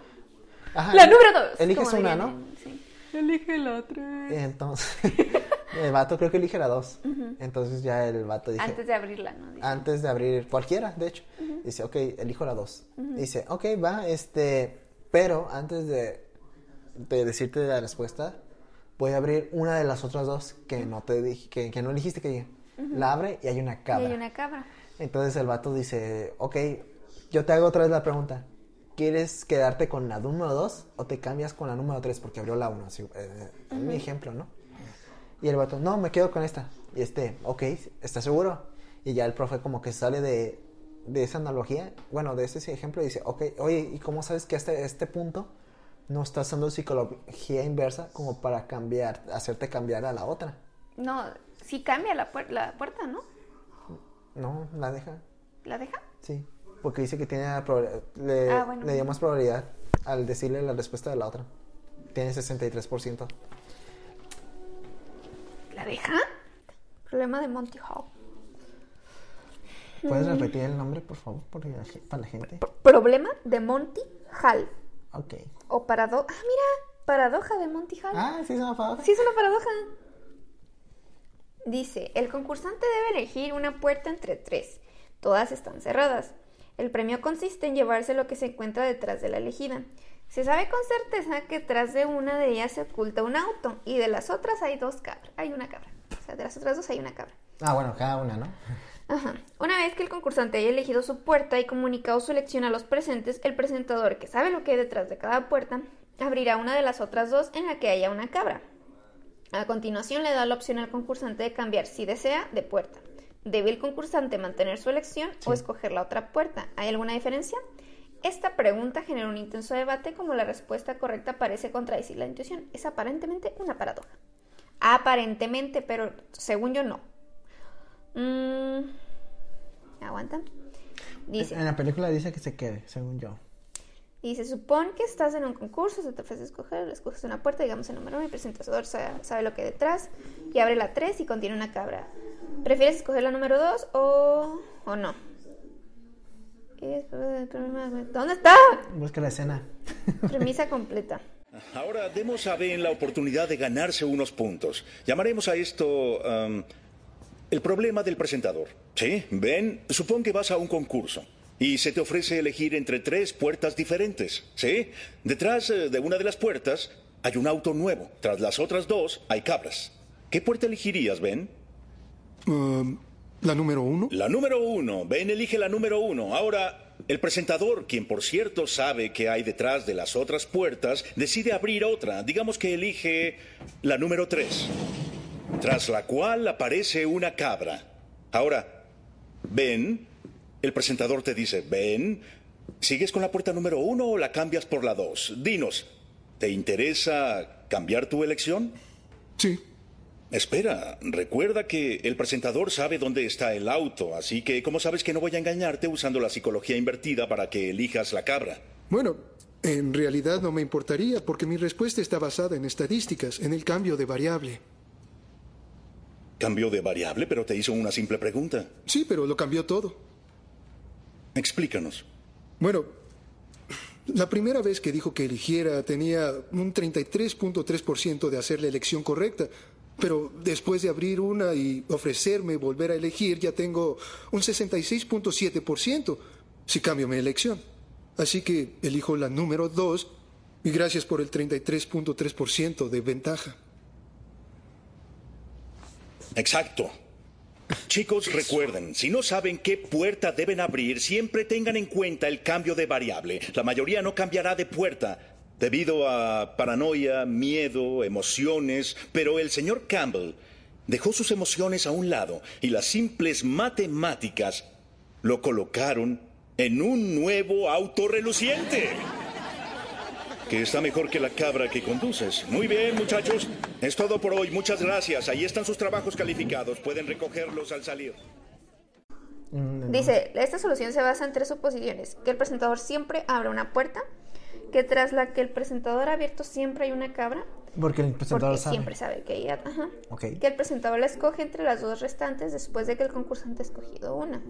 Ajá, La número dos. Eliges una, ¿no? sí. Elige la tres. Y entonces, el vato creo que elige la 2. Entonces ya el vato dice. Antes de abrirla, ¿no? Dice. antes de abrir cualquiera, de hecho. Dice, ok, elijo la 2. Dice, ok, va, este, pero antes de, de decirte la respuesta, voy a abrir una de las otras dos que no te dije, que, que no elegiste que diga. La abre y hay una Y cabra. hay una cabra. Entonces el vato dice, ok, yo te hago otra vez la pregunta. ¿Quieres quedarte con la número 2 o te cambias con la número 3? Porque abrió la 1, así, eh, es mi ejemplo, ¿no? Y el vato, no, me quedo con esta. Y este, ok, ¿estás seguro? Y ya el profe como que sale de, de esa analogía, bueno, de ese ejemplo y dice, ok, oye, ¿y cómo sabes que hasta este punto no estás usando psicología inversa como para cambiar, hacerte cambiar a la otra? No, sí cambia la, puer- la puerta, ¿no? No, la deja. ¿La deja? Sí, porque dice que tiene le, Ah, bueno. le dio más probabilidad al decirle la respuesta de la otra. Tiene 63%. ¿La deja? Problema de Monty Hall. ¿Puedes repetir el nombre, por favor, para la gente? P- Problema de Monty Hall. Ok. O paradoja. Ah, mira, paradoja de Monty Hall. Ah, sí, se me paradoja. Sí, es una paradoja. Dice, el concursante debe elegir una puerta entre tres. Todas están cerradas. El premio consiste en llevarse lo que se encuentra detrás de la elegida. Se sabe con certeza que tras de una de ellas se oculta un auto y de las otras hay dos cabras. Hay una cabra. O sea, de las otras dos hay una cabra. Ah, bueno, cada una, ¿no? Ajá. Una vez que el concursante haya elegido su puerta y comunicado su elección a los presentes, el presentador, que sabe lo que hay detrás de cada puerta, abrirá una de las otras dos en la que haya una cabra. A continuación le da la opción al concursante de cambiar, si desea, de puerta. ¿Debe el concursante mantener su elección o escoger la otra puerta? ¿Hay alguna diferencia? Esta pregunta genera un intenso debate como la respuesta correcta parece contradecir la intuición. Es aparentemente una paradoja. Aparentemente, pero según yo no. Mm, ¿Aguanta? Dice, En la película dice que se quede, según yo. dice, supón que estás en un concurso, se te ofrece escoger, escoges una puerta, digamos el número uno, y el presentador sa- sabe lo que hay detrás, y abre la 3 y contiene una cabra. ¿Prefieres escoger la número 2 o, o no? ¿Dónde está? Busca la escena. Premisa completa. Ahora demos a Ben la oportunidad de ganarse unos puntos. Llamaremos a esto am, el problema del presentador. Sí, Ben, supón que vas a un concurso y se te ofrece elegir entre tres puertas diferentes. Sí, detrás eh, de una de las puertas hay un auto nuevo. Tras las otras dos hay cabras. ¿Qué puerta elegirías, Ben? Um, la número uno. La número uno. Ben elige la número uno. Ahora, el presentador, quien por cierto sabe que hay detrás de las otras puertas, decide abrir otra. Digamos que elige la número tres. Tras la cual aparece una cabra. Ahora, Ben, el presentador te dice, Ben, ¿sigues con la puerta número uno o la cambias por la dos? Dinos, ¿te interesa cambiar tu elección? Sí. Espera, recuerda que el presentador sabe dónde está el auto, así que ¿cómo sabes que no voy a engañarte usando la psicología invertida para que elijas la cabra? Bueno, en realidad no me importaría porque mi respuesta está basada en estadísticas, en el cambio de variable. Cambió de variable, pero te hizo una simple pregunta. Sí, pero lo cambió todo. Explícanos. Bueno, la primera vez que dijo que eligiera tenía un 33.3% de hacer la elección correcta, pero después de abrir una y ofrecerme volver a elegir ya tengo un 66.7% si cambio mi elección. Así que elijo la número 2 y gracias por el 33.3% de ventaja. Exacto. Chicos, recuerden, si no saben qué puerta deben abrir, siempre tengan en cuenta el cambio de variable. La mayoría no cambiará de puerta debido a paranoia, miedo, emociones, pero el señor Campbell dejó sus emociones a un lado y las simples matemáticas lo colocaron en un nuevo auto reluciente. Que está mejor que la cabra que conduces. Muy bien, muchachos. Es todo por hoy. Muchas gracias. Ahí están sus trabajos calificados. Pueden recogerlos al salir. Dice, esta solución se basa en tres suposiciones. Que el presentador siempre abra una puerta, que tras la que el presentador ha abierto siempre hay una cabra, Porque el presentador porque sabe. siempre sabe que hay, ajá, Ok. que el presentador la escoge entre las dos restantes después de que el concursante ha escogido una.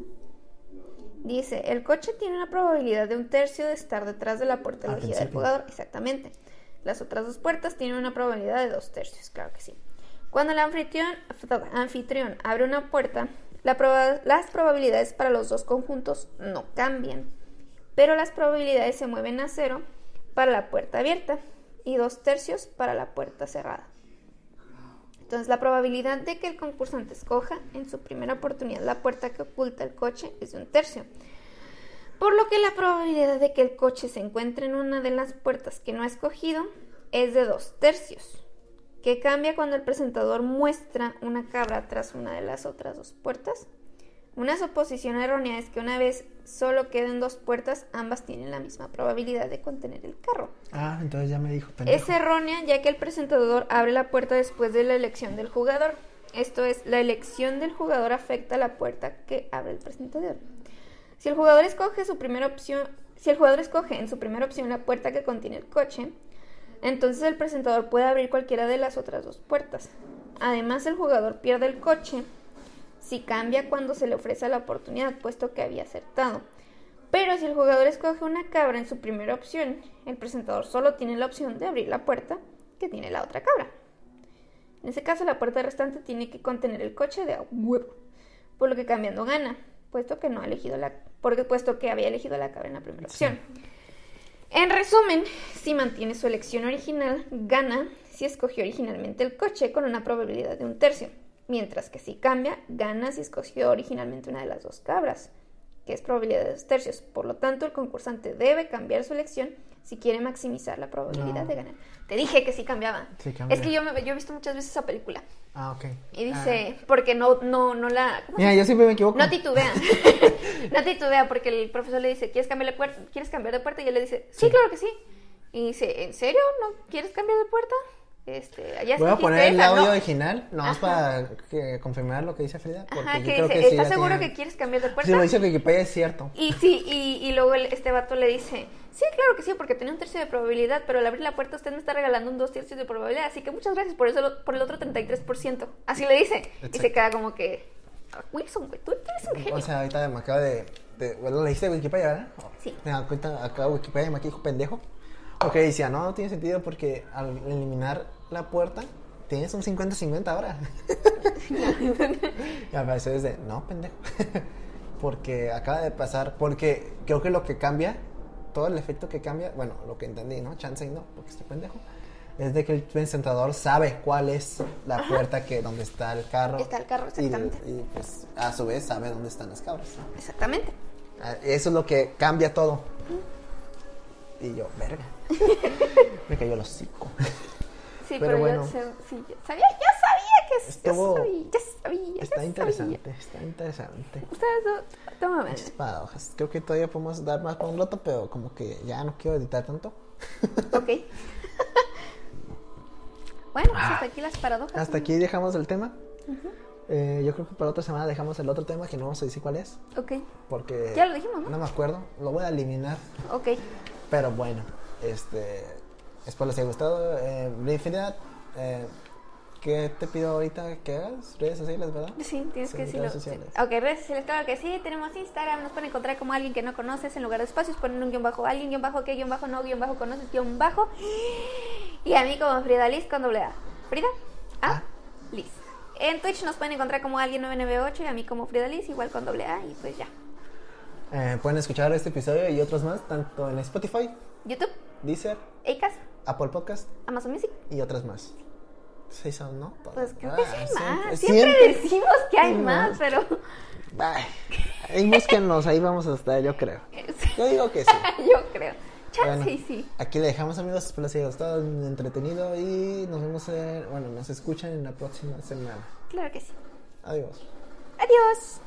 Dice, el coche tiene una probabilidad de un tercio de estar detrás de la puerta elegida del jugador. Exactamente. Las otras dos puertas tienen una probabilidad de dos tercios, claro que sí. Cuando el anfitrión, anfitrión abre una puerta, la proba- las probabilidades para los dos conjuntos no cambian, pero las probabilidades se mueven a cero para la puerta abierta y dos tercios para la puerta cerrada. Entonces, la probabilidad de que el concursante escoja en su primera oportunidad la puerta que oculta el coche es de un tercio. Por lo que la probabilidad de que el coche se encuentre en una de las puertas que no ha escogido es de dos tercios, que cambia cuando el presentador muestra una cabra tras una de las otras dos puertas. Una suposición errónea es que una vez solo queden dos puertas, ambas tienen la misma probabilidad de contener el carro. Ah, entonces ya me dijo pendejo. Es errónea ya que el presentador abre la puerta después de la elección del jugador. Esto es, la elección del jugador afecta a la puerta que abre el presentador. Si el jugador escoge su primera opción, si el jugador escoge en su primera opción la puerta que contiene el coche, entonces el presentador puede abrir cualquiera de las otras dos puertas. Además, el jugador pierde el coche si cambia cuando se le ofrece la oportunidad, puesto que había acertado. Pero si el jugador escoge una cabra en su primera opción, el presentador solo tiene la opción de abrir la puerta que tiene la otra cabra. En ese caso, la puerta restante tiene que contener el coche de huevo, por lo que cambiando gana, puesto que no ha elegido la, porque puesto que había elegido la cabra en la primera opción. En resumen, si mantiene su elección original, gana si escogió originalmente el coche con una probabilidad de un tercio, mientras que si cambia, gana si escogió originalmente una de las dos cabras, que es probabilidad de dos tercios. Por lo tanto, el concursante debe cambiar su elección si quiere maximizar la probabilidad No. de ganar. Te dije que sí cambiaba. Sí. Es que yo, me- yo he visto muchas veces esa película Ah, ok. y dice, porque no, no, no la... ¿cómo se Mira, yo siempre me equivoco. no titubea. no titubea porque el profesor le dice, ¿quieres cambiar de puerta? ¿Quieres cambiar de puerta? Y él le dice, sí, Sí. claro que sí. Y dice, ¿en serio? ¿No quieres cambiar de puerta? Este, ya Voy a poner el esa, audio ¿no?". original, nomás para que- confirmar lo que dice Frida. Porque Ajá, yo que creo dice, que sí ¿estás seguro tiene- que quieres cambiar de puerta? Si lo dice Wikipedia es cierto. Y sí, y, y luego el- este vato le dice, sí, claro que sí, porque tenía un tercio de probabilidad, pero al abrir la puerta usted me está regalando un dos tercios de probabilidad, así que muchas gracias por eso, por el otro 33%. Así le dice. Y se Exacto. queda como que, "Ah, Wilson, güey, tú eres un genio. O sea, ahorita me acaba de. de bueno, leíste Wikipedia, ¿verdad? Sí. Me da cuenta, acá Wikipedia me dijo pendejo. Ok, decía, no, no tiene sentido porque al eliminar la puerta tienes un 50-50 ahora. y a veces de, no, pendejo. porque acaba de pasar, porque creo que lo que cambia, todo el efecto que cambia, bueno, lo que entendí, ¿no? Chance y no, porque estoy pendejo. Es de que el presentador sabe cuál es la puerta que donde está el carro. Está el carro, exactamente. Y, pues a su vez sabe dónde están las cabras. Exactamente. Ah, Eso es lo que cambia todo. Y yo, verga. Me cayó el hocico. Sí, Pero pero, bueno. yo sí, yo sabía, yo sabía que es- Estuvo- yo sabía, yo sabía, yo Está sabía. interesante, está interesante. Ustedes no, tómame. Muchas paradojas. Creo que todavía podemos dar más por un rato, pero como que ya no quiero editar tanto. Ok. bueno, pues hasta aquí las paradojas. Ah. Hasta aquí dejamos el tema. Eh, yo creo que para otra semana dejamos el otro tema que no vamos a decir cuál es. Ok, Porque Ya lo dijimos, ¿no? No me acuerdo. Lo voy a eliminar. ok. Pero bueno, este. Espero les haya gustado. Eh, Infinidad, eh, ¿qué te pido ahorita que hagas? Redes sociales, ¿verdad? Sí, tienes Sí, que decirlo. redes sí. sociales. Ok, redes sociales, claro que sí. Tenemos Instagram, nos pueden encontrar como alguien que no conoces. En lugar de espacios, ponen un guion bajo, alguien, guion bajo, que guion bajo, no, guion bajo, conoces, guion bajo. Y a mí como Frida Liz con doble A. Frida A. Ah. Liz. En Twitch nos pueden encontrar como alguien 998 y a mí como Frida Liz, igual con doble A. Y pues ya. Eh, pueden escuchar este episodio y otros más, tanto en Spotify, YouTube, Deezer, Acast, Apple Podcast Amazon Music. y otras más. Sí, son, ¿no? Pues creo que sí Ah, hay siempre- más. Siempre, siempre- decimos que hay Sí, más, más. pero. Ay, ahí búsquenos, ahí vamos a estar, yo creo. Yo digo que sí. Yo creo. Chance Bueno, y sí. Aquí le dejamos amigos, espero les haya gustado, entretenido y nos vemos, en- bueno, nos escuchan en la próxima semana. Claro que sí. Adiós. Adiós.